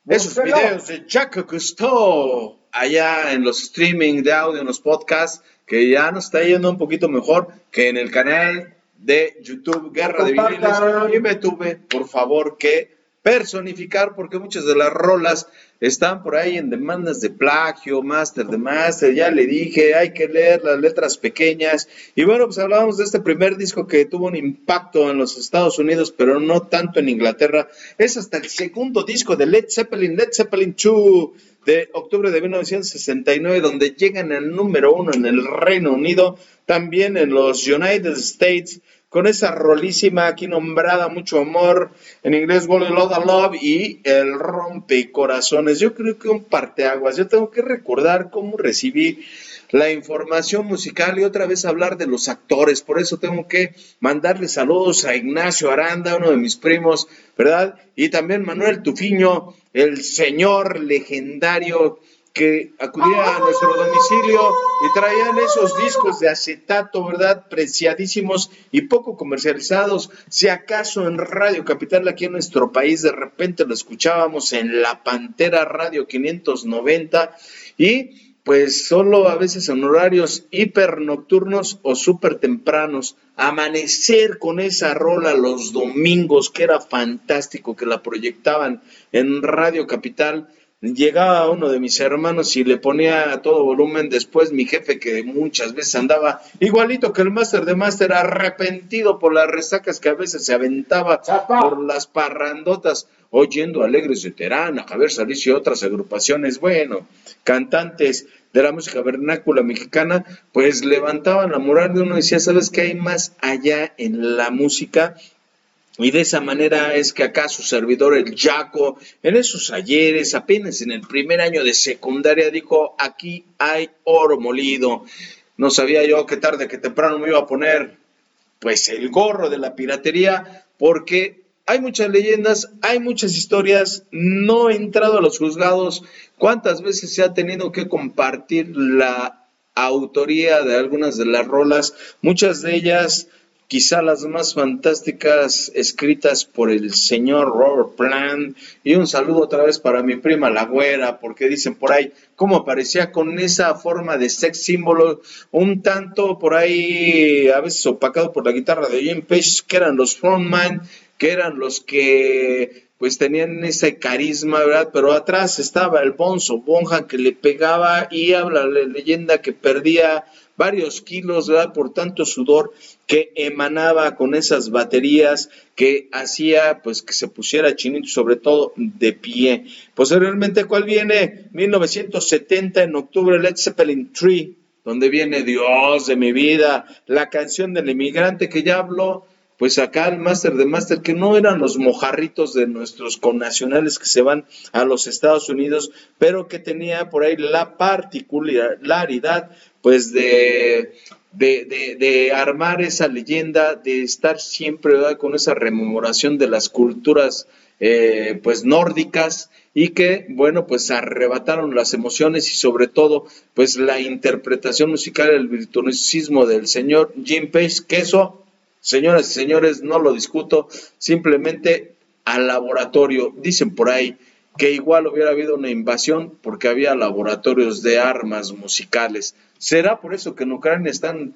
esos Búsquenlo. videos de Jaco Cousteau allá en los streaming de audio, en los podcasts, que ya nos está yendo un poquito mejor que en el canal de YouTube Guerra de Viniles. Y me tuve, por favor, que personificar porque muchas de las rolas están por ahí en demandas de plagio, máster de máster, ya le dije, hay que leer las letras pequeñas. Y bueno, pues hablábamos de este primer disco que tuvo un impacto en los Estados Unidos, pero no tanto en Inglaterra. Es hasta el segundo disco de Led Zeppelin, Led Zeppelin 2 de octubre de 1969, donde llegan al número uno en el Reino Unido, también en los United States, con esa rolísima aquí nombrada Mucho Amor, en inglés Wall Love Love y El Rompecorazones. Yo creo que un parteaguas. Yo tengo que recordar cómo recibí la información musical y otra vez hablar de los actores. Por eso tengo que mandarle saludos a Ignacio Aranda, uno de mis primos, ¿verdad? Y también Manuel Tufiño, el señor legendario que acudía a nuestro domicilio y traían esos discos de acetato, ¿verdad? Preciadísimos y poco comercializados. Si acaso en Radio Capital, aquí en nuestro país, de repente lo escuchábamos en La Pantera Radio 590 y pues solo a veces en horarios hiper nocturnos o súper tempranos. Amanecer con esa rola los domingos, que era fantástico, que la proyectaban en Radio Capital llegaba uno de mis hermanos y le ponía a todo volumen. Después mi jefe, que muchas veces andaba igualito que el máster de máster, arrepentido por las resacas que a veces se aventaba Chapa. por las parrandotas, oyendo Alegres de Terán, a Javier Salís y otras agrupaciones, bueno, cantantes de la música vernácula mexicana, pues levantaban la moral de uno y decía, ¿sabes qué hay más allá en la música? Y de esa manera es que acá su servidor, el Jaco, en esos ayeres, apenas en el primer año de secundaria, dijo, aquí hay oro molido. No sabía yo que tarde que temprano me iba a poner, pues, el gorro de la piratería, porque hay muchas leyendas, hay muchas historias, no he entrado a los juzgados. ¿Cuántas veces se ha tenido que compartir la autoría de algunas de las rolas? Muchas de ellas quizá las más fantásticas escritas por el señor Robert Plant. Y un saludo otra vez para mi prima La Güera, porque dicen por ahí cómo aparecía con esa forma de sex símbolo, un tanto por ahí a veces opacado por la guitarra de Jim Page, que eran los frontman, que eran los que pues tenían ese carisma, ¿verdad? Pero atrás estaba el Bonzo Bonja que le pegaba y habla la leyenda que perdía varios kilos, ¿verdad? Por tanto sudor que emanaba con esas baterías que hacía pues que se pusiera chinito, sobre todo de pie. Posteriormente, ¿cuál viene? 1970, en octubre, Led Zeppelin 3, donde viene Dios de mi vida, la canción del inmigrante que ya habló pues acá el máster de máster, que no eran los mojarritos de nuestros connacionales que se van a los Estados Unidos, pero que tenía por ahí la particularidad, pues de, de, armar esa leyenda, de estar siempre con esa rememoración de las culturas eh, pues nórdicas y que, bueno, pues arrebataron las emociones y sobre todo, pues la interpretación musical, el virtuosismo del señor Jim Page, que eso Señoras y señores, no lo discuto, simplemente al laboratorio. Dicen por ahí que igual hubiera habido una invasión porque había laboratorios de armas musicales. ¿Será por eso que en Ucrania están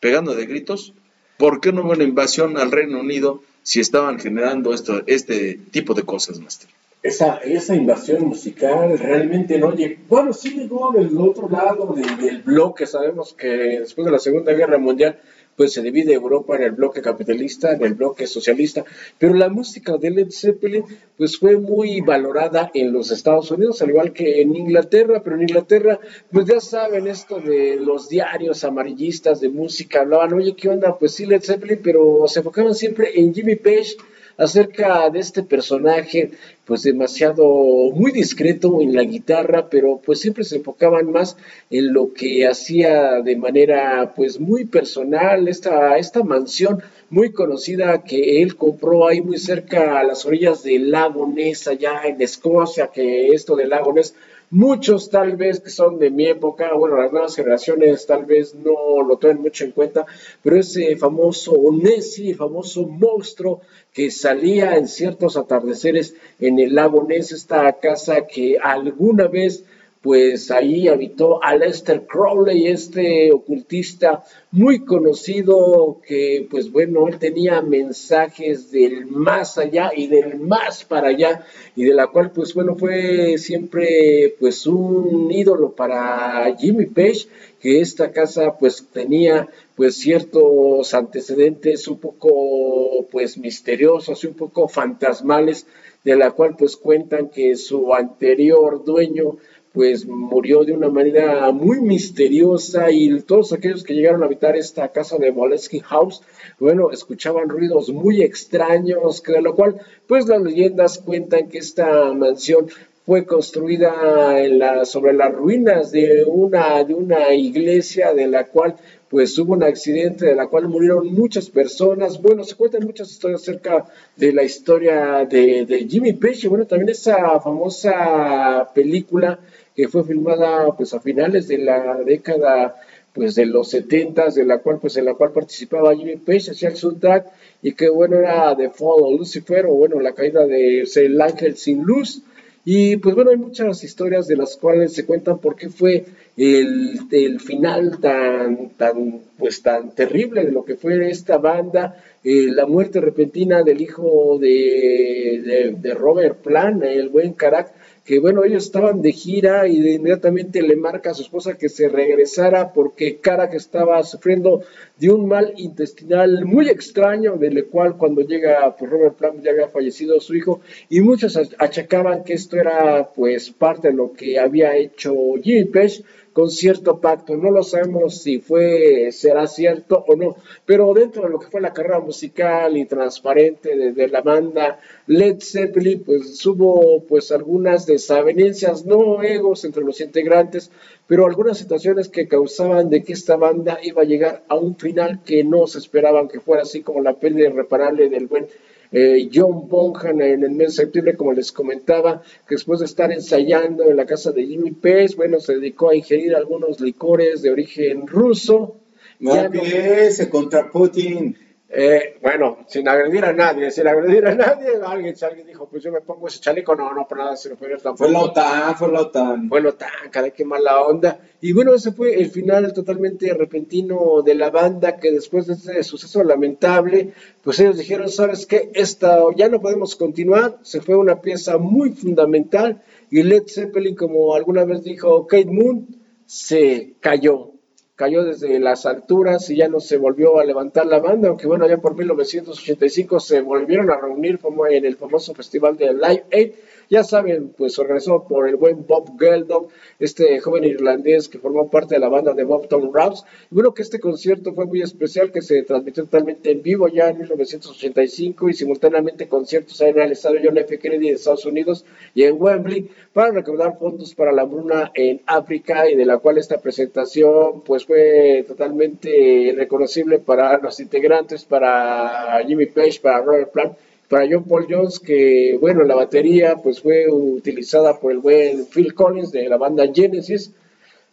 pegando de gritos? ¿Por qué no hubo una invasión al Reino Unido si estaban generando este tipo de cosas, Master? Esa, esa invasión musical realmente no llegó. Bueno, sí llegó del otro lado del bloque. Sabemos que después de la Segunda Guerra Mundial pues se divide Europa en el bloque capitalista, en el bloque socialista, pero la música de Led Zeppelin pues fue muy valorada en los Estados Unidos, al igual que en Inglaterra, pero en Inglaterra pues ya saben esto de los diarios amarillistas de música, hablaban, oye, ¿qué onda? Pues sí, Led Zeppelin, pero se enfocaban siempre en Jimmy Page, acerca de este personaje, pues demasiado muy discreto en la guitarra, pero pues siempre se enfocaban más en lo que hacía de manera pues muy personal, esta, esta mansión muy conocida que él compró ahí muy cerca a las orillas del lago Ness, allá en Escocia, que esto del lago Ness Muchos tal vez que son de mi época, bueno, las nuevas generaciones tal vez no lo tomen mucho en cuenta, pero ese famoso Nessie, famoso monstruo que salía en ciertos atardeceres en el lago Ness, esta casa que alguna vez pues ahí habitó Aleister Crowley, este ocultista muy conocido que pues bueno, él tenía mensajes del más allá y del más para allá y de la cual pues bueno fue siempre pues un ídolo para Jimmy Page que esta casa pues tenía pues ciertos antecedentes un poco pues misteriosos y un poco fantasmales de la cual pues cuentan que su anterior dueño pues murió de una manera muy misteriosa y todos aquellos que llegaron a habitar esta casa de Molesky House, bueno, escuchaban ruidos muy extraños, de lo cual, pues las leyendas cuentan que esta mansión fue construida en la, sobre las ruinas de una, de una iglesia de la cual pues hubo un accidente de la cual murieron muchas personas. Bueno, se cuentan muchas historias acerca de la historia de, de Jimmy Page. Bueno, también esa famosa película que fue filmada pues a finales de la década pues de los 70 de la cual pues en la cual participaba Jimmy Page hacía el soundtrack y que bueno era The Fall of Lucifer o bueno la caída de el ángel sin luz. Y pues bueno hay muchas historias de las cuales se cuentan por qué fue el, el final tan tan pues tan terrible de lo que fue esta banda eh, la muerte repentina del hijo de, de, de Robert Plant el buen Carac que bueno, ellos estaban de gira y de inmediatamente le marca a su esposa que se regresara porque Cara que estaba sufriendo de un mal intestinal muy extraño, del cual cuando llega pues Robert Plant ya había fallecido su hijo y muchos achacaban que esto era pues parte de lo que había hecho Jimmy Page con cierto pacto. No lo sabemos si fue, será cierto o no, pero dentro de lo que fue la carrera musical y transparente de, la banda Led Zeppelin, pues hubo pues algunas desavenencias, no egos entre los integrantes, pero algunas situaciones que causaban de que esta banda iba a llegar a un final que no se esperaban que fuera así como la pérdida irreparable del buen eh, John Bonham en el mes de septiembre, como les comentaba, que después de estar ensayando en la casa de Jimmy Page, bueno, se dedicó a ingerir algunos licores de origen ruso. No empiece contra Putin. Eh, bueno, sin agredir a nadie, sin agredir a nadie, alguien, si alguien dijo, pues yo me pongo ese chaleco, no, no, por nada se lo tampoco. Fue la OTAN, fue la OTAN. Fue la OTAN, caray, qué mala onda. Y bueno, ese fue el final totalmente repentino de la banda, que después de ese suceso lamentable, pues ellos dijeron, ¿sabes qué? Esta, ya no podemos continuar, se fue una pieza muy fundamental, y Led Zeppelin, como alguna vez dijo Kate Moon, se cayó, cayó desde las alturas y ya no se volvió a levantar la banda, aunque bueno, ya por 1985 se volvieron a reunir como en el famoso festival de Live Aid ya saben, pues organizado por el buen Bob Geldof, este joven irlandés que formó parte de la banda de Bob Tom Rouse. Y bueno, que este concierto fue muy especial, que se transmitió totalmente en vivo ya en 1985 y simultáneamente conciertos en el estadio John F. Kennedy de Estados Unidos y en Wembley para recaudar fondos para la bruna en África y de la cual esta presentación pues fue totalmente reconocible para los integrantes, para Jimmy Page, para Robert Plant para John Paul Jones, que bueno, la batería pues fue utilizada por el buen Phil Collins de la banda Genesis,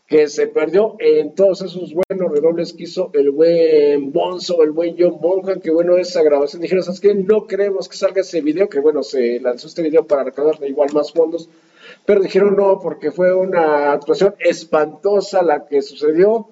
que se perdió en todos esos buenos redobles que hizo el buen Bonzo, el buen John Bonham, que bueno, esa grabación dijeron, ¿sabes qué? No queremos que salga ese video, que bueno, se lanzó este video para recaudar igual más fondos, pero dijeron no, porque fue una actuación espantosa la que sucedió,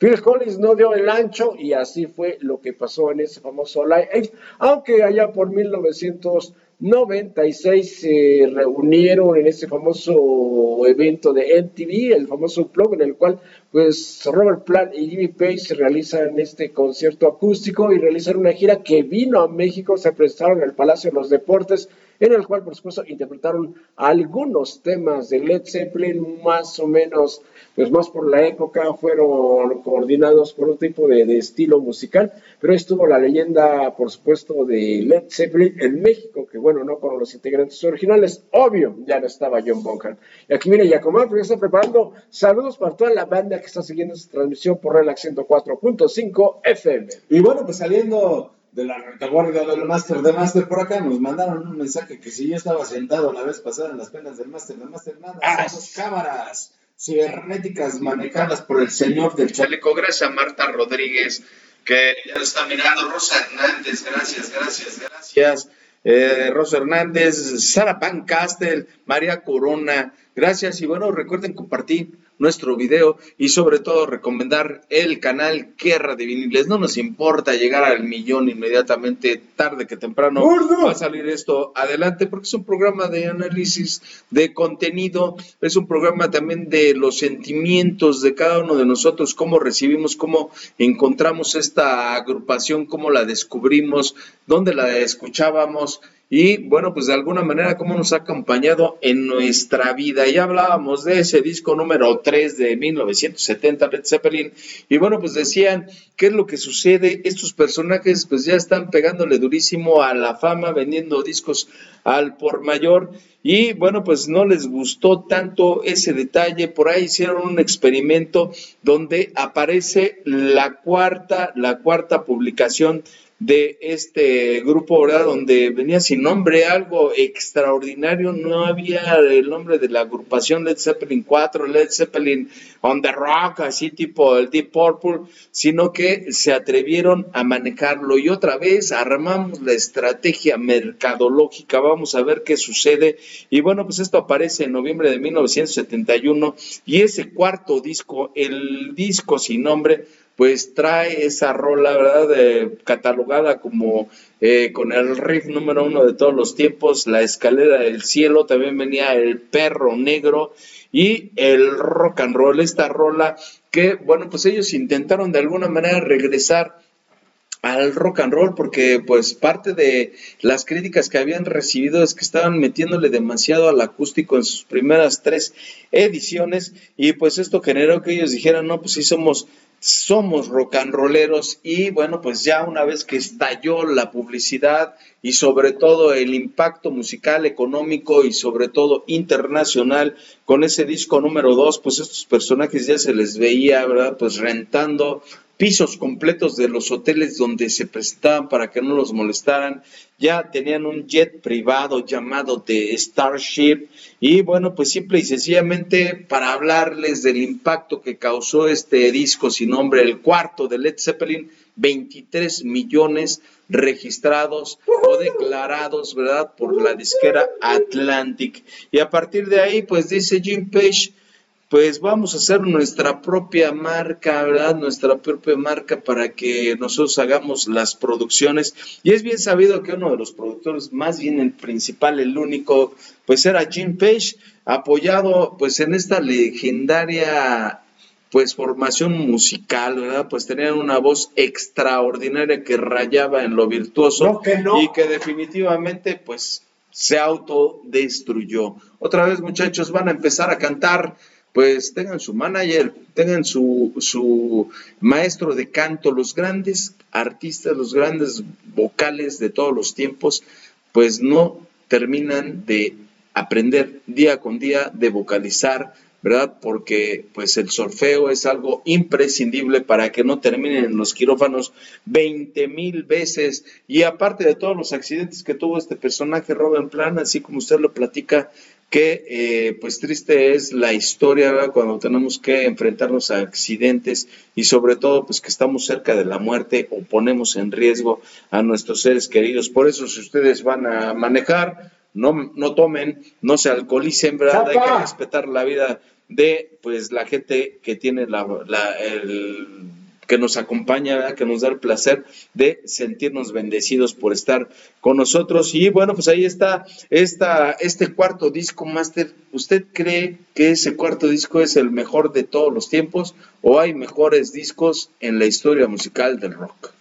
Phil Collins no dio el ancho y así fue lo que pasó en ese famoso Live aunque allá por 1996 se reunieron en ese famoso evento de MTV, el famoso blog en el cual pues Robert Plant y Jimmy Page realizan este concierto acústico y realizan una gira que vino a México, se presentaron en el Palacio de los Deportes en el cual por supuesto interpretaron algunos temas de Led Zeppelin más o menos, pues más por la época, fueron coordinados por un tipo de, estilo musical, pero estuvo la leyenda por supuesto de Led Zeppelin en México, que bueno, no con los integrantes originales, obvio, ya no estaba John Bonham. Y aquí viene Yacomán, porque está preparando saludos para toda la banda que está siguiendo esta transmisión por Relax 104.5 FM. Y bueno, pues saliendo de la retaguardia del máster de máster por acá nos mandaron un mensaje que si yo estaba sentado la vez pasada en las penas del máster de máster nada, ah, esas cámaras cibernéticas manejadas por el señor del chaleco. Gracias a Marta Rodríguez que ya lo está mirando. Rosa Hernández, gracias, gracias, gracias. Eh, Rosa Hernández, Sara Pancastel, María Corona, gracias y bueno, recuerden compartir nuestro video y sobre todo recomendar el canal Guerra de Viniles. No nos importa llegar al millón inmediatamente, tarde que temprano va a salir esto adelante porque es un programa de análisis de contenido, es un programa también de los sentimientos de cada uno de nosotros, cómo recibimos, cómo encontramos esta agrupación, cómo la descubrimos, dónde la escuchábamos y bueno, pues de alguna manera cómo nos ha acompañado en nuestra vida. Ya hablábamos de ese disco número 3 de 1970, Led Zeppelin, y bueno, pues decían, ¿qué es lo que sucede? Estos personajes pues ya están pegándole durísimo a la fama, vendiendo discos al por mayor, y bueno, pues no les gustó tanto ese detalle, por ahí hicieron un experimento donde aparece la cuarta, la cuarta publicación de este grupo, ¿verdad? Donde venía sin nombre, algo extraordinario, no había el nombre de la agrupación Led Zeppelin 4, Led Zeppelin on the Rock, así tipo el Deep Purple, sino que se atrevieron a manejarlo y otra vez armamos la estrategia mercadológica, vamos a ver qué sucede y bueno, pues esto aparece en noviembre de 1971 y ese cuarto disco, el disco sin nombre, pues trae esa rola, ¿verdad? catalogada como eh, con el riff número uno de todos los tiempos, La Escalera del Cielo, también venía El Perro Negro y el rock and roll, esta rola que, bueno, pues ellos intentaron de alguna manera regresar al rock and roll porque pues parte de las críticas que habían recibido es que estaban metiéndole demasiado al acústico en sus primeras tres ediciones y pues esto generó que ellos dijeran no pues sí somos somos rock and rolleros y bueno, pues ya una vez que estalló la publicidad y sobre todo el impacto musical, económico y sobre todo internacional con ese disco número dos, pues estos personajes ya se les veía, ¿verdad? Pues rentando pisos completos de los hoteles donde se presentaban para que no los molestaran. Ya tenían un jet privado llamado The Starship y bueno, pues simple y sencillamente para hablarles del impacto que causó este disco sin nombre, el cuarto de Led Zeppelin, 23 millones registrados o declarados, ¿verdad? Por la disquera Atlantic. Y a partir de ahí, pues dice Jim Page, pues vamos a hacer nuestra propia marca, ¿verdad? Nuestra propia marca para que nosotros hagamos las producciones. Y es bien sabido que uno de los productores, más bien el principal, el único, pues era Jim Page, apoyado pues en esta legendaria pues formación musical, ¿verdad? Pues tenían una voz extraordinaria que rayaba en lo virtuoso y que definitivamente pues se autodestruyó. Otra vez muchachos van a empezar a cantar pues tengan su manager, tengan su, su maestro de canto, los grandes artistas, los grandes vocales de todos los tiempos, pues no terminan de aprender día con día, de vocalizar, ¿verdad? Porque pues el solfeo es algo imprescindible para que no terminen en los quirófanos 20 mil veces. Y aparte de todos los accidentes que tuvo este personaje, Robin Plan, así como usted lo platica, que eh, pues triste es la historia cuando tenemos que enfrentarnos a accidentes y sobre todo pues que estamos cerca de la muerte o ponemos en riesgo a nuestros seres queridos. Por eso si ustedes van a manejar, no, no tomen, no se alcoholicen, ¿verdad? Hay que respetar la vida de pues la gente que tiene la, la el que nos acompaña, que nos da el placer de sentirnos bendecidos por estar con nosotros. Y bueno, pues ahí está esta, este cuarto disco, Master. ¿Usted cree que ese cuarto disco es el mejor de todos los tiempos o hay mejores discos en la historia musical del rock?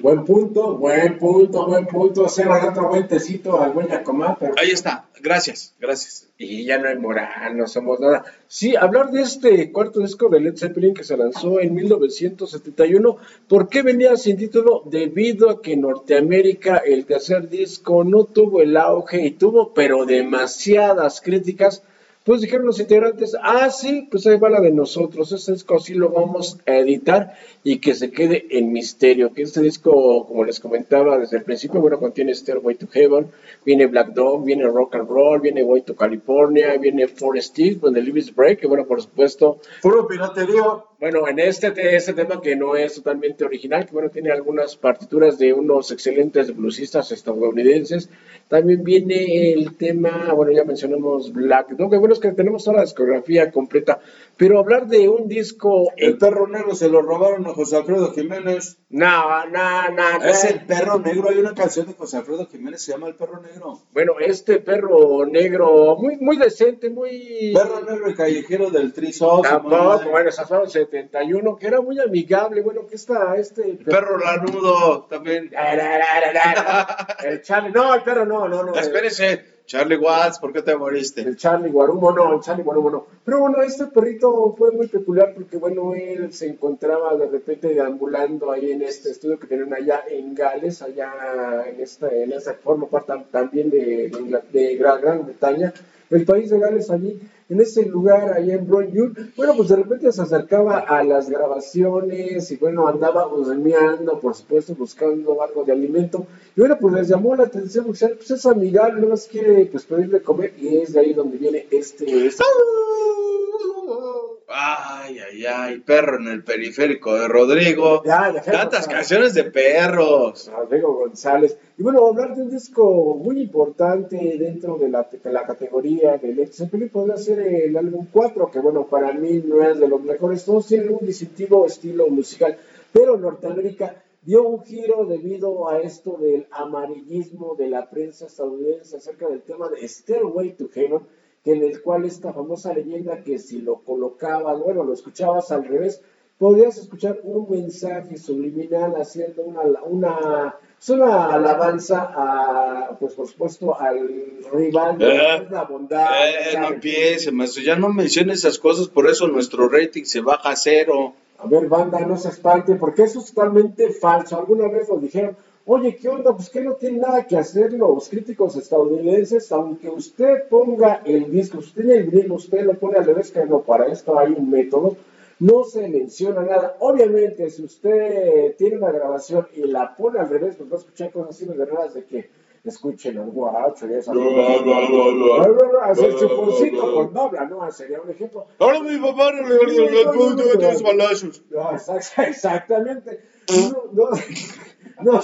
Buen punto, buen punto, buen punto. Se va otro buen tecito al buen Yacomá. Ahí está, gracias, gracias. Y ya no hay moral, no somos nada. Sí, hablar de este cuarto disco de Led Zeppelin que se lanzó en 1971. ¿Por qué venía sin título? Debido a que en Norteamérica el tercer disco no tuvo el auge y tuvo, pero demasiadas críticas pues dijeron los integrantes, ah, sí, pues ahí va la de nosotros, este disco sí lo vamos a editar y que se quede en misterio, que este disco, como les comentaba desde el principio, bueno, contiene Stairway to Heaven, viene Black Dog, viene Rock and Roll, viene Way to California, viene Forest Steve, donde Live Break, que bueno, por supuesto... Puro piratería. Bueno, en este, este tema que no es totalmente original, que bueno, tiene algunas partituras de unos excelentes bluesistas estadounidenses, también viene el tema, bueno, ya mencionamos Black Dog, que bueno, es que tenemos toda la discografía completa, pero hablar de un disco... El perro negro se lo robaron a José Alfredo Jiménez. No, no, no. Es el perro negro, hay una canción de José Alfredo Jiménez, se llama El perro negro. Bueno, este perro negro, muy, muy decente, muy... Perro negro y callejero del Trisol. Tampoco, bueno, esas fueron 71, que era muy amigable, bueno, que está este... Perro, lanudo, también. el Charlie, no, el perro no, no, no, Espérese, Charlie Watts, ¿por qué te moriste? El Charlie Guarumo no, el Charlie Guarumo no. Pero bueno, este perrito fue muy peculiar porque, bueno, él se encontraba de repente deambulando ahí en este estudio que tienen allá en Gales, allá en esta, en esa forma parte también de, de Gran Bretaña el país de Gales allí, en ese lugar, allá en Broyun, bueno, pues de repente se acercaba a las grabaciones y bueno, andaba husmeando, por supuesto, buscando algo de alimento. Y bueno, pues les llamó la atención, pues es amigable, no más quiere pues pedirle comer y es de ahí donde viene este... este... Ay, ay, ay, perro en el periférico de Rodrigo. Tantas canciones de perros. Rodrigo González. Y bueno, hablar de un disco muy importante dentro de la, la categoría de Led Zeppelin podría ser el álbum 4, que bueno, para mí no es de los mejores. Todos tienen un distintivo estilo musical, pero Norteamérica dio un giro debido a esto del amarillismo de la prensa estadounidense acerca del tema de Stairway to Heaven en el cual esta famosa leyenda que si lo colocabas, bueno, lo escuchabas al revés, podías escuchar un mensaje subliminal haciendo una, una, una alabanza a, pues por supuesto, al rival de eh, la bondad. Eh, no empiece, ya no menciones esas cosas, por eso nuestro rating se baja a cero. A ver, banda, no se espante, porque eso es totalmente falso. Alguna vez lo dijeron, Oye, ¿qué onda? Pues que no tiene nada que hacer los críticos estadounidenses, aunque usted ponga el disco, usted tiene el vinilo, usted lo pone al revés, que no, para esto hay un método, no se menciona nada. Obviamente, si usted tiene una grabación y la pone al revés, pues va a escuchar cosas así de raras de que escuchen al guacho y esa. No, no, no, no. Hacer chuponcito con dobla, ¿no? Sería un ejemplo. Ahora mi papá no le dio balazos. Exactamente. no,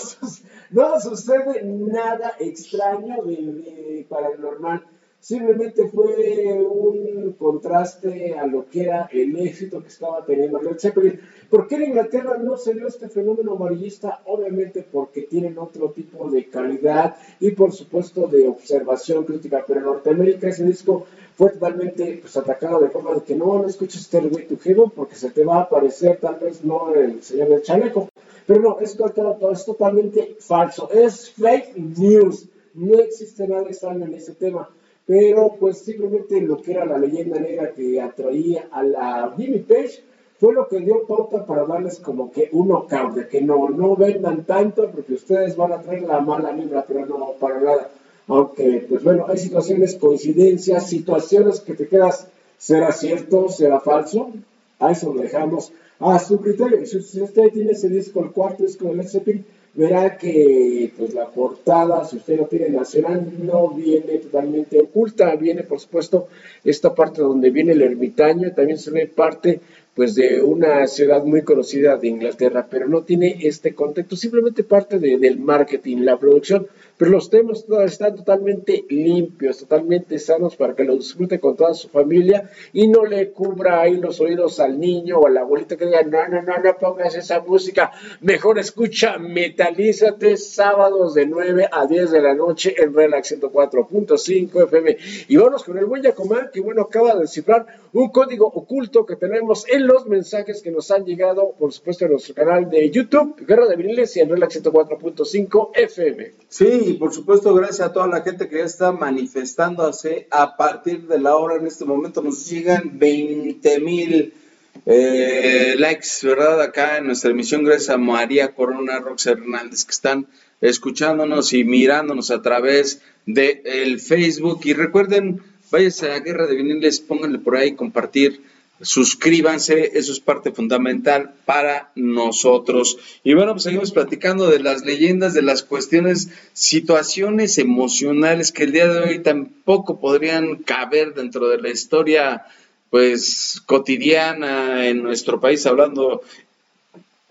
no, sucede nada extraño de, de paranormal simplemente fue un contraste a lo que era el éxito que estaba teniendo Led Zeppelin. ¿Por qué en Inglaterra no se dio este fenómeno amarillista? Obviamente porque tienen otro tipo de calidad y por supuesto de observación crítica, pero en Norteamérica ese disco fue totalmente pues, atacado de forma de que no, no escuches Stairway to Heaven porque se te va a aparecer tal vez no el señor del chaleco. Pero no, esto es totalmente falso, es fake news, no existe nada extraño en ese tema pero pues simplemente lo que era la leyenda negra que atraía a la Jimmy Page fue lo que dio pauta para darles como que un knockout, que no, no vendan tanto porque ustedes van a traer la mala vibra, pero no para nada. Aunque, pues bueno, hay situaciones, coincidencias, situaciones que te quedas, ¿será cierto, será falso? A eso lo dejamos a su criterio. Si usted tiene ese disco, el cuarto disco de Led Zeppelin, verá que pues la portada, si usted no tiene nacional, no viene totalmente oculta, viene por supuesto esta parte donde viene el ermitaño, también se ve parte pues de una ciudad muy conocida de Inglaterra, pero no tiene este contexto, simplemente parte del marketing, la producción pero los temas están totalmente limpios, totalmente sanos para que lo disfrute con toda su familia y no le cubra ahí los oídos al niño o a la abuelita que diga, no, no, no, no pongas esa música, mejor escucha, metalízate sábados de 9 a 10 de la noche en Relax 104.5 FM. Y vamos con el buen Yacomán, que bueno, acaba de descifrar un código oculto que tenemos en los mensajes que nos han llegado, por supuesto, en nuestro canal de YouTube, Guerra de Viniles y en Relax 104.5 FM. Sí, y por supuesto gracias a toda la gente que ya está manifestándose a partir de la hora. En este momento nos llegan 20 mil eh, likes, ¿verdad? Acá en nuestra emisión, gracias a María Corona, Rox Hernández, que están escuchándonos y mirándonos a través del el Facebook. Y recuerden, váyanse a Guerra de Viniles, pónganle por ahí compartir suscríbanse, eso es parte fundamental para nosotros. Y bueno, pues seguimos platicando de las leyendas, de las cuestiones, situaciones emocionales que el día de hoy tampoco podrían caber dentro de la historia pues cotidiana en nuestro país, hablando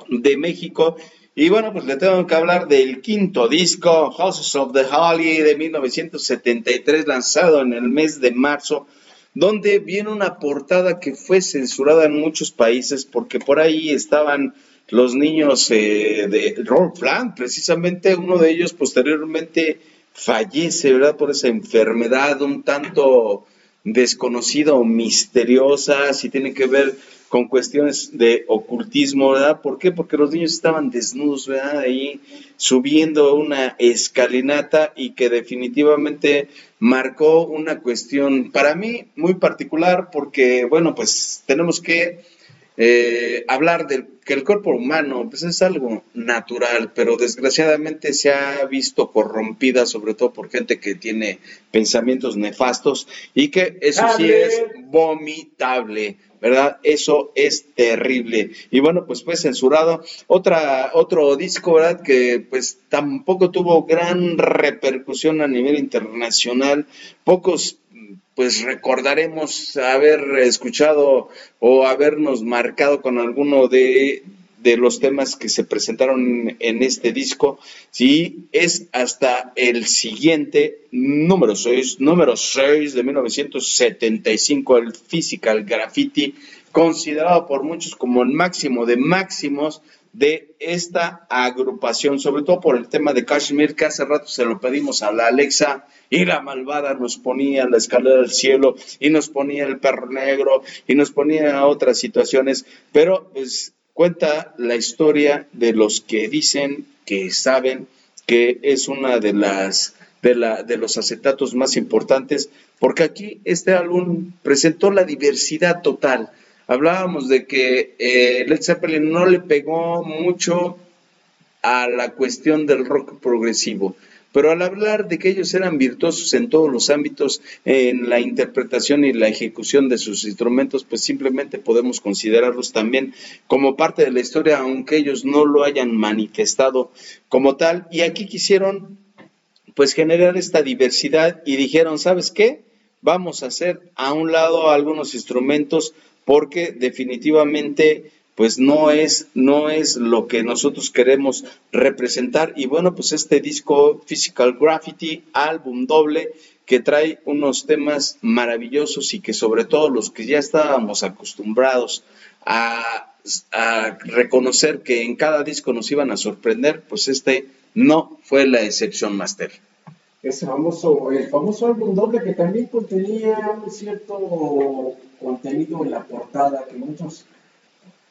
de México. Y bueno, pues le tengo que hablar del quinto disco, Houses of the Holy, de 1973, lanzado en el mes de marzo donde viene una portada que fue censurada en muchos países porque por ahí estaban los niños eh, de Robert Plant, precisamente uno de ellos posteriormente fallece, ¿verdad? Por esa enfermedad un tanto desconocida o misteriosa, si tiene que ver con cuestiones de ocultismo, ¿verdad? ¿Por qué? Porque los niños estaban desnudos, ¿verdad? Ahí subiendo una escalinata y que definitivamente marcó una cuestión para mí muy particular porque, bueno, pues tenemos que eh, hablar de que el cuerpo humano pues es algo natural, pero desgraciadamente se ha visto corrompida sobre todo por gente que tiene pensamientos nefastos y que eso sí es vomitable. ¿Verdad? Eso es terrible. Y bueno, pues fue censurado. Otra, otro disco, ¿verdad? Que pues tampoco tuvo gran repercusión a nivel internacional. Pocos pues recordaremos haber escuchado o habernos marcado con alguno de, de los temas que se presentaron en este disco, sí, es hasta el siguiente número 6, número 6 de 1975, el Physical Graffiti, considerado por muchos como el máximo de máximos de esta agrupación, sobre todo por el tema de Kashmir, que hace rato se lo pedimos a la Alexa y la malvada nos ponía la escalera del cielo y nos ponía el perro negro y nos ponía otras situaciones, pero pues cuenta la historia de los que dicen que saben que es una de las de, la, de los acetatos más importantes, porque aquí este álbum presentó la diversidad total. Hablábamos de que eh, Led Zeppelin no le pegó mucho a la cuestión del rock progresivo. Pero al hablar de que ellos eran virtuosos en todos los ámbitos, en la interpretación y la ejecución de sus instrumentos, pues simplemente podemos considerarlos también como parte de la historia, aunque ellos no lo hayan manifestado como tal. Y aquí quisieron pues generar esta diversidad y dijeron, ¿sabes qué? Vamos a hacer a un lado algunos instrumentos porque definitivamente pues no es, no es lo que nosotros queremos representar. Y bueno, pues este disco Physical Graffiti, álbum doble, que trae unos temas maravillosos y que sobre todo los que ya estábamos acostumbrados a, reconocer que en cada disco nos iban a sorprender, pues este no fue la excepción, Master. Ese famoso, el famoso álbum doble que también contenía un cierto contenido en la portada que muchos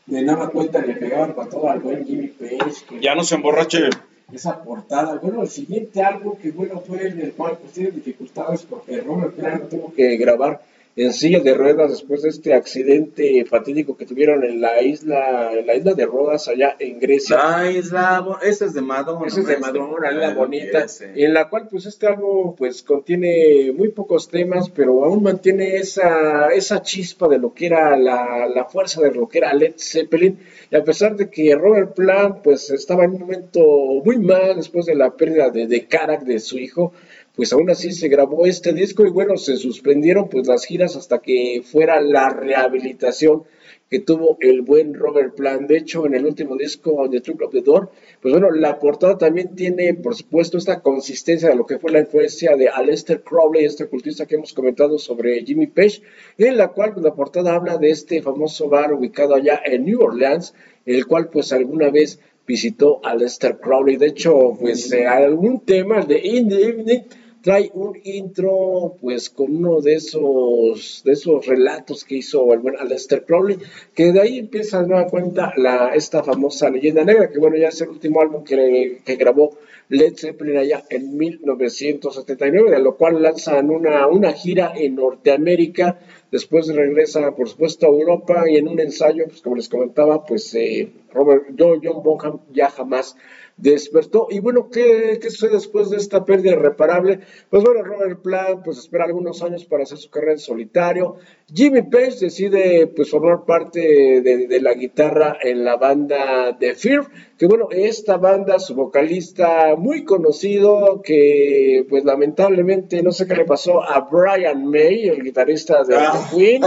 de nada cuenta le pegaban con todo al buen Jimmy Page. ya no se emborrache. Esa portada. Bueno, el siguiente álbum que bueno fue en el cual pues tiene dificultades porque Robert Plant tuvo que grabar en silla de ruedas después de este accidente fatídico que tuvieron en la isla, en la isla de Rodas allá en Grecia. La isla, esa es de Madonna. Esa es de Madonna, la bonita, en la cual pues este álbum pues contiene muy pocos temas, pero aún mantiene esa, esa chispa de lo que era la, la fuerza de lo que era Led Zeppelin, y a pesar de que Robert Plant pues estaba en un momento muy mal después de la pérdida de, de Karak, de su hijo, pues aún así se grabó este disco y bueno, se suspendieron pues las giras hasta que fuera la rehabilitación que tuvo el buen Robert Plant. De hecho, en el último disco de True of the Door, pues bueno, la portada también tiene, por supuesto, esta consistencia de lo que fue la influencia de Aleister Crowley, este cultista que hemos comentado sobre Jimmy Page, en la cual pues, la portada habla de este famoso bar ubicado allá en New Orleans, el cual pues alguna vez visitó a Lester Crowley. De hecho, pues eh, algún tema, de In the Evening, trae un intro pues con uno de esos de esos relatos que hizo el buen Aleister Crowley que de ahí empieza a dar cuenta la, esta famosa leyenda negra que bueno ya es el último álbum que, grabó Led Zeppelin allá en 1979 de lo cual lanzan una, una gira en Norteamérica después regresa por supuesto a Europa y en un ensayo pues como les comentaba pues eh, Robert John, John Bonham ya jamás despertó. Y bueno, ¿qué, ¿qué, sucede después de esta pérdida irreparable? Pues bueno, Robert Plant pues espera algunos años para hacer su carrera en solitario. Jimmy Page decide pues formar parte de, la guitarra en la banda de Fear, que bueno, esta banda, su vocalista muy conocido, que pues lamentablemente no sé qué le pasó a Brian May, el guitarrista de ah. Queen,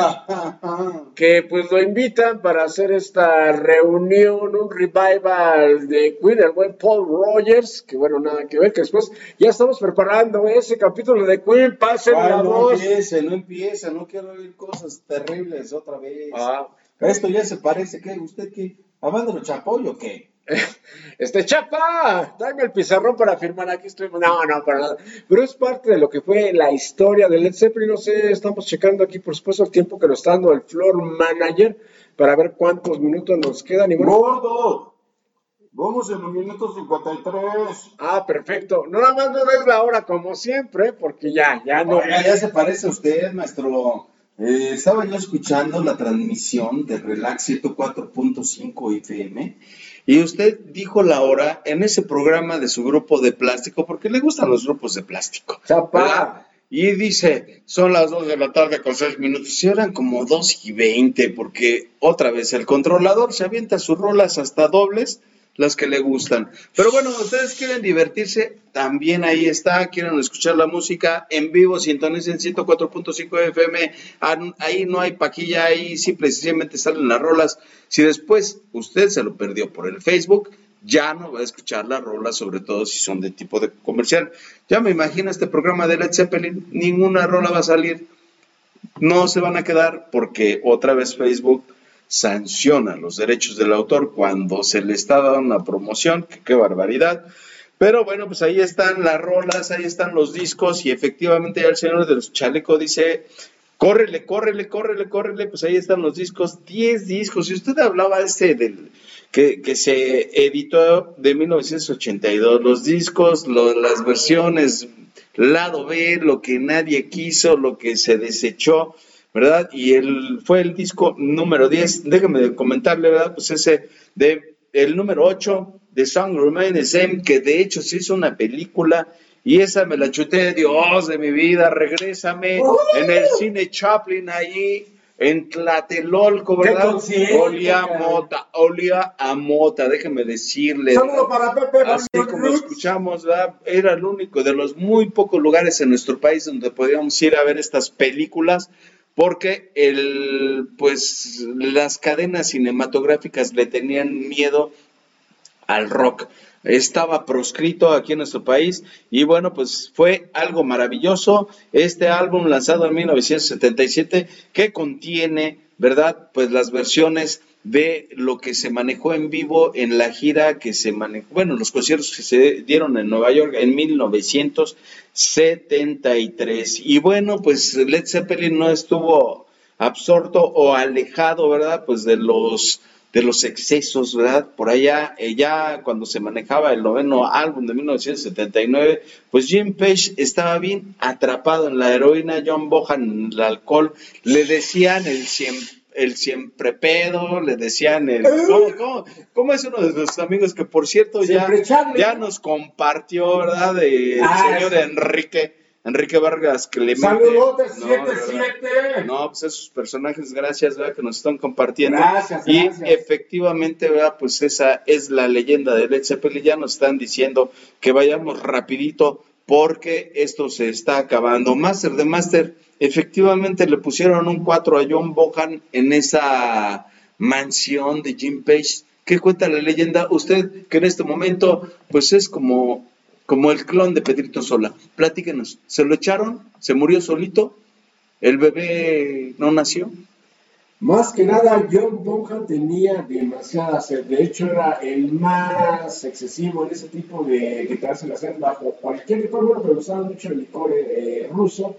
que pues lo invitan para hacer esta reunión, un revival de Queen, el buen Paul Rogers, que bueno, nada que ver, que después ya estamos preparando ese capítulo de Queen, pasen la no voz. No empiece, no empiece, no quiero oír cosas terribles otra vez. Ah. Esto ya se parece, ¿qué? ¿Usted qué? ¿Amándolo Chapoy o qué? Este chapa, dame el pizarrón para firmar aquí estoy. No, no, para nada. Pero es parte de lo que fue la historia de Led Zeppelin. No sé, estamos checando aquí, por supuesto, el tiempo que nos está dando el floor manager para ver cuántos minutos nos quedan. Y bueno, Vamos en un minuto 53. Ah, perfecto. No, nada más no ves la hora como siempre, porque ya, ya no. ya se parece a usted, maestro. Eh, estaba yo escuchando la transmisión de Relax 104.5 FM y usted dijo la hora en ese programa de su grupo de plástico, porque le gustan los grupos de plástico. Chapa. Y dice, son las 2 de la tarde con 6 minutos. Y eran como 2 y 20, porque otra vez el controlador se avienta sus rolas hasta dobles las que le gustan. Pero bueno, ustedes quieren divertirse, también ahí está, quieren escuchar la música en vivo, sintonicen 104.5 FM, ahí no hay paquilla, ahí simplemente salen las rolas. Si después usted se lo perdió por el Facebook, ya no va a escuchar las rolas, sobre todo si son de tipo de comercial. Ya me imagino este programa de Led Zeppelin, ninguna rola va a salir, no se van a quedar porque otra vez Facebook sanciona los derechos del autor cuando se le está dando una promoción, qué barbaridad. Pero bueno, pues ahí están las rolas, ahí están los discos y efectivamente ya el señor de los chalecos dice, córrele, córrele, córrele, córrele, pues ahí están los discos, 10 discos. Y usted hablaba este del que, que se editó de 1982, los discos, las versiones, lado B, lo que nadie quiso, lo que se desechó. ¿Verdad? Y él fue el disco número 10, déjame comentarle, ¿verdad? Pues ese de el número 8 de Song Remain the Same, que de hecho se hizo una película y esa me la chuté, Dios de mi vida, regrésame en el cine Chaplin ahí en Tlatelolco, ¿verdad? Olía a mota, olía a mota, déjeme decirle. Saludo para Pepe. Así como escuchamos, ¿verdad? era el único de los muy pocos lugares en nuestro país donde podíamos ir a ver estas películas porque el, pues, las cadenas cinematográficas le tenían miedo al rock. Estaba proscrito aquí en nuestro país y bueno, pues fue algo maravilloso este álbum lanzado en 1977 que contiene, ¿verdad? Pues las versiones de lo que se manejó en vivo en la gira que se manejó, bueno, los conciertos que se dieron en Nueva York en 1973. Y bueno, pues Led Zeppelin no estuvo absorto o alejado, ¿verdad? Pues de los de los excesos, ¿verdad? Por allá, eh, ya cuando se manejaba el noveno álbum de 1979, pues Jim Page estaba bien atrapado en la heroína, John Bohan en el alcohol, le decían el siempre el siempre pedo, le decían el... ¿Cómo, es uno de nuestros amigos que, por cierto, ya, ya nos compartió, ¿verdad? el ah, señor Enrique, Enrique Vargas Clemente. Saludos de 77. No, pues esos personajes, gracias, ¿verdad? Que nos están compartiendo. Gracias, y efectivamente, ¿verdad? Pues esa es la leyenda de Led Zeppelin. Ya nos están diciendo que vayamos rapidito porque esto se está acabando. Master de Master, efectivamente le pusieron un 4 a John Bohan en esa mansión de Jim Page. ¿Qué cuenta la leyenda? Usted que en este momento pues es como, como el clon de Pedrito Sola. Platíquenos, ¿se lo echaron? ¿Se murió solito? ¿El bebé no nació? Más que nada, John Bonham tenía demasiada sed. De hecho, era el más excesivo en ese tipo de quitarse la sed bajo cualquier licor, bueno, pero usaba mucho el licor eh, ruso.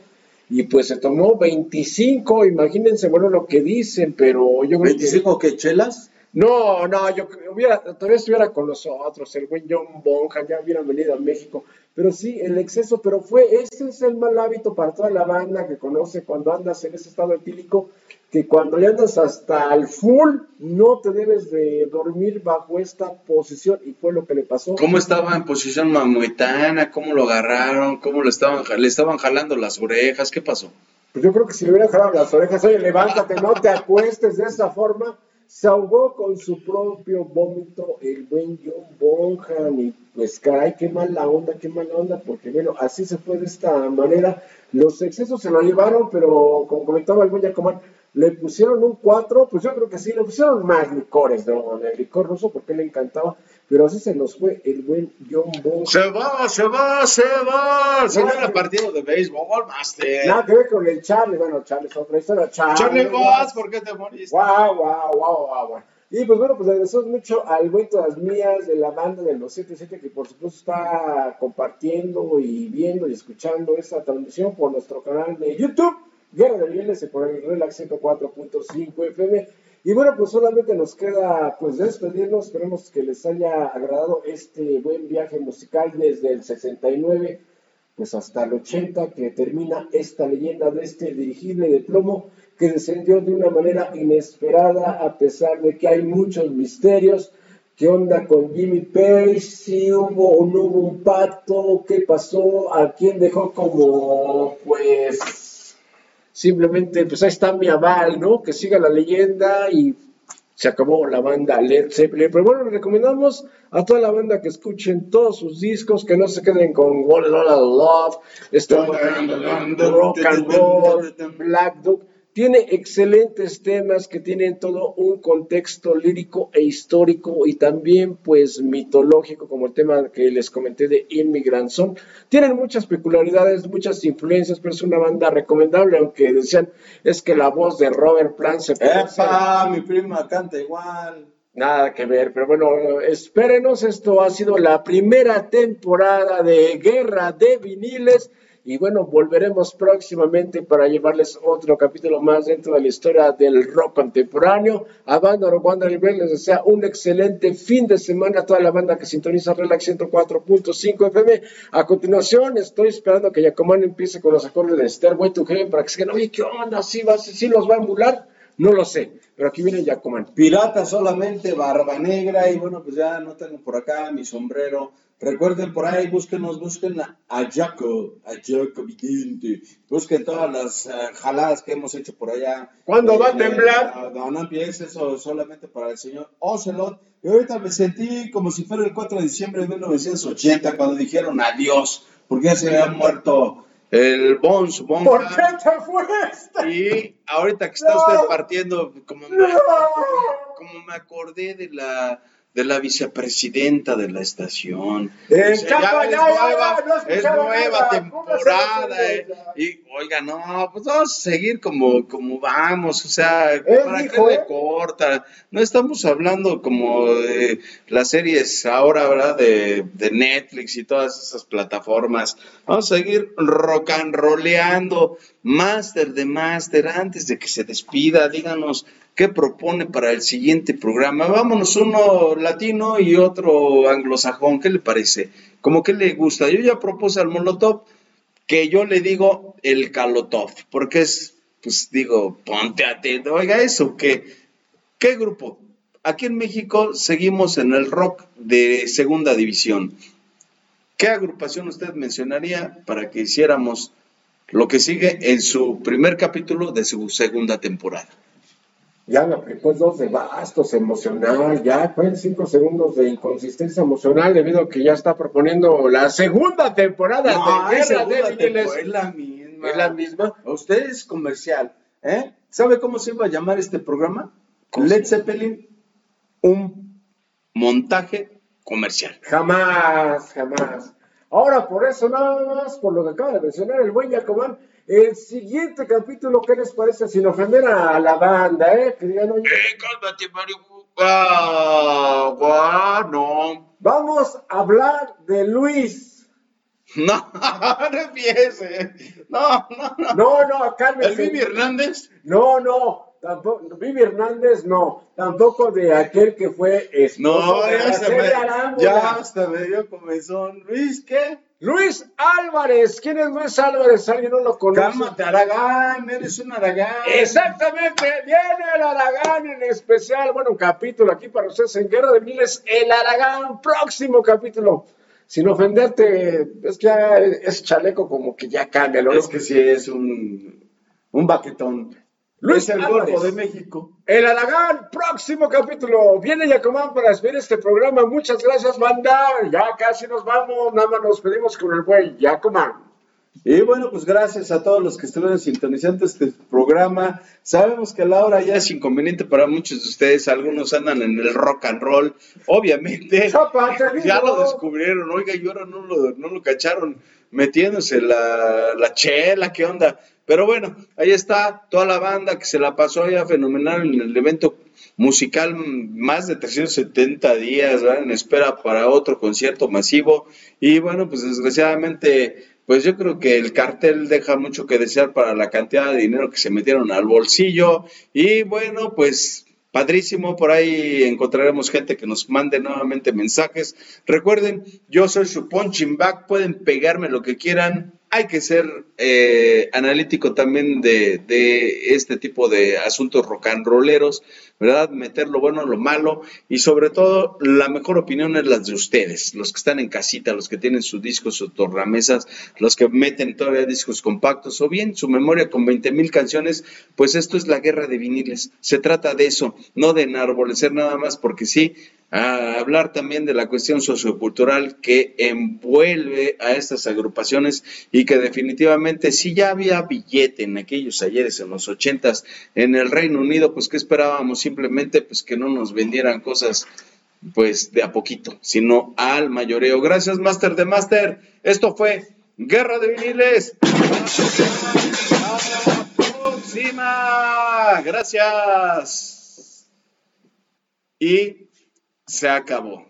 Y pues se tomó 25, imagínense, bueno, lo que dicen, pero yo creo ¿25 que... chelas? No, no, yo hubiera, todavía estuviera con nosotros, el buen John Bonham, ya hubiera venido a México. Pero sí, el exceso, pero fue, ese es el mal hábito para toda la banda que conoce cuando andas en ese estado etílico que cuando le andas hasta el full, no te debes de dormir bajo esta posición, y fue lo que le pasó. ¿Cómo estaba en posición mamuetana? ¿Cómo lo agarraron? ¿Cómo lo estaban, le estaban jalando las orejas? ¿Qué pasó? Pues yo creo que si le hubieran jalado las orejas, oye, levántate, no te acuestes de esa forma, se ahogó con su propio vómito el buen John Bonham, y pues caray, qué mala onda, qué mala onda, porque bueno, así se fue de esta manera. Los excesos se lo llevaron, pero como comentaba el buen Yacomán, le pusieron un 4, pues yo creo que sí, le pusieron más licores, ¿no? El licor ruso porque le encantaba, pero así se nos fue el buen John Ball. Se va, se va, se va. Se va el partido de béisbol, Master. Nada que ver con el Charlie, bueno, Charlie es otra historia. Charlie, Charlie Watts, ¿por qué te moriste? Guau, guau, guau, guau, Y pues bueno, pues agradecemos mucho al buen Todas Mías de la banda de los 77 que por supuesto está compartiendo y viendo y escuchando esta transmisión por nuestro canal de YouTube. Guerra de Bienes por el Relax 104.5 FM. Y bueno, pues solamente nos queda pues despedirnos. Esperemos que les haya agradado este buen viaje musical desde el 69 pues hasta el 80 que termina esta leyenda de este dirigible de plomo que descendió de una manera inesperada a pesar de que hay muchos misterios. ¿Qué onda con Jimmy Page? ¿Si hubo o no hubo un pacto? ¿Qué pasó? ¿A quién dejó como pues simplemente, pues ahí está mi aval, ¿no? Que siga la leyenda y se acabó la banda Led Zeppelin. Pero bueno, recomendamos a toda la banda que escuchen todos sus discos, que no se queden con All Love, Rock and Roll, Black Duck. Tiene excelentes temas que tienen todo un contexto lírico e histórico y también pues mitológico como el tema que les comenté de Immigrant Song. Tienen muchas peculiaridades, muchas influencias, pero es una banda recomendable, aunque decían es que la voz de Robert Plant se ¡Epa! Mi prima canta igual. Nada que ver, pero bueno, espérenos, esto ha sido la primera temporada de Guerra de Viniles. Y bueno, volveremos próximamente para llevarles otro capítulo más dentro de la historia del rock contemporáneo. A Banda Wanda les desea un excelente fin de semana a toda la banda que sintoniza Relax 104.5 FM. A continuación, estoy esperando que Yacomán empiece con los acordes de Stairway to Heaven para que se digan, ¿qué onda? ¿Sí, va, sí los va a emular? No lo sé, pero aquí viene Yacomán. Pirata solamente, barba negra y bueno, pues ya no tengo por acá mi sombrero Recuerden por ahí, búsquenos, busquen a Jaco, a Jaco Vicente, busquen todas las eh, jaladas que hemos hecho por allá. ¿Cuándo va a temblar? No, no empieces eso solamente para el señor Ocelot. Y ahorita me sentí como si fuera el 4 de diciembre de 1980 cuando dijeron adiós, porque ya se había muerto el Bones. ¿Por qué te fuiste? Y ahorita que está No. usted partiendo, como me, como me acordé de la de la vicepresidenta de la estación. Eh, ya es nueva, no es escuchaba nueva nada. temporada. Eh, y oiga, no, pues vamos a seguir como, como vamos, o sea, ¿para dijo, qué ¿eh? le corta? No estamos hablando como de las series ahora, ¿verdad? De, de Netflix y todas esas plataformas. Vamos a seguir rock and roleando, máster de máster, antes de que se despida, díganos qué propone para el siguiente programa. Vámonos uno latino y otro anglosajón, ¿qué le parece? ¿Cómo que le gusta? Yo ya propuse al Molotov que yo le digo el Calotov, porque es, pues digo, ponte atento, oiga eso, que, ¿qué grupo? Aquí en México seguimos en el rock de segunda división. ¿Qué agrupación usted mencionaría para que hiciéramos lo que sigue en su primer capítulo de su segunda temporada? Ya me aplicó el dos de bastos emocional, ya fue cinco segundos de inconsistencia emocional debido a que ya está proponiendo la segunda temporada No, de Guerra de Viniles. es la misma. Es la misma. Usted es comercial, ¿eh? ¿Sabe cómo se iba a llamar este programa? ¿Cómo Led Zeppelin, un montaje comercial. Jamás, jamás. Ahora, por eso nada más, por lo que acaba de mencionar el buen Yacomán, el siguiente capítulo, ¿qué les parece? Sin ofender a la banda, ¿eh? Que digan, oye, ¡Eh, cálmate, Mario! ¡Ah, no! vamos a hablar de Luis. No, no empiece. No, no, no. No, no, cálmense. ¿El Vivi Hernández? No, no, tampoco, Vivi Hernández no, tampoco de aquel que fue esposo No, de ya se me, ya hasta me dio comezón. Luis, ¿qué? Luis Álvarez, ¿quién es Luis Álvarez? ¿Alguien no lo conoce? Cálmate, Aragán, eres un Aragán. Exactamente, viene el Aragán en especial, bueno, un capítulo aquí para ustedes en Guerra de Miles, el Aragán, próximo capítulo. Sin ofenderte, es que ya es chaleco como que ya cambia, ¿no? Es que sí es un, un baquetón. Luis es el Álvarez. Golfo de México. El Aragán, próximo capítulo. Viene Yacomán para despedir este programa. Muchas gracias, banda. Ya casi nos vamos. Nada más nos pedimos con el buen Yacomán. Y bueno, pues gracias a todos los que estuvieron sintonizando este programa. Sabemos que la hora ya es inconveniente para muchos de ustedes. Algunos andan en el rock and roll. Obviamente, ya lo descubrieron. Oiga, y ahora no lo, no lo cacharon metiéndose la, la chela, ¿qué onda? Pero bueno, ahí está toda la banda que se la pasó ya fenomenal en el evento musical, más de 370 días en espera para otro concierto masivo. Y bueno, pues desgraciadamente, pues yo creo que el cartel deja mucho que desear para la cantidad de dinero que se metieron al bolsillo. Y bueno, pues Padrísimo, por ahí encontraremos gente que nos mande nuevamente mensajes. Recuerden, yo soy su punching pueden pegarme lo que quieran. Hay que ser eh, analítico también de, este tipo de asuntos rock and rolleros, ¿verdad? Meter lo bueno, lo malo y sobre todo la mejor opinión es la de ustedes, los que están en casita, los que tienen sus discos, sus tornamesas, los que meten todavía discos compactos o bien su memoria con 20 mil canciones, pues esto es la guerra de viniles. Se trata de eso, no de enarbolecer nada más porque sí, hablar también de la cuestión sociocultural que envuelve a estas agrupaciones y que definitivamente si ya había billete en aquellos ayeres en los ochentas en el Reino Unido, pues que esperábamos simplemente pues que no nos vendieran cosas pues de a poquito, sino al mayoreo. Gracias, Master de Master. Esto fue Guerra de Viniles. La próxima. Gracias. Y se acabó.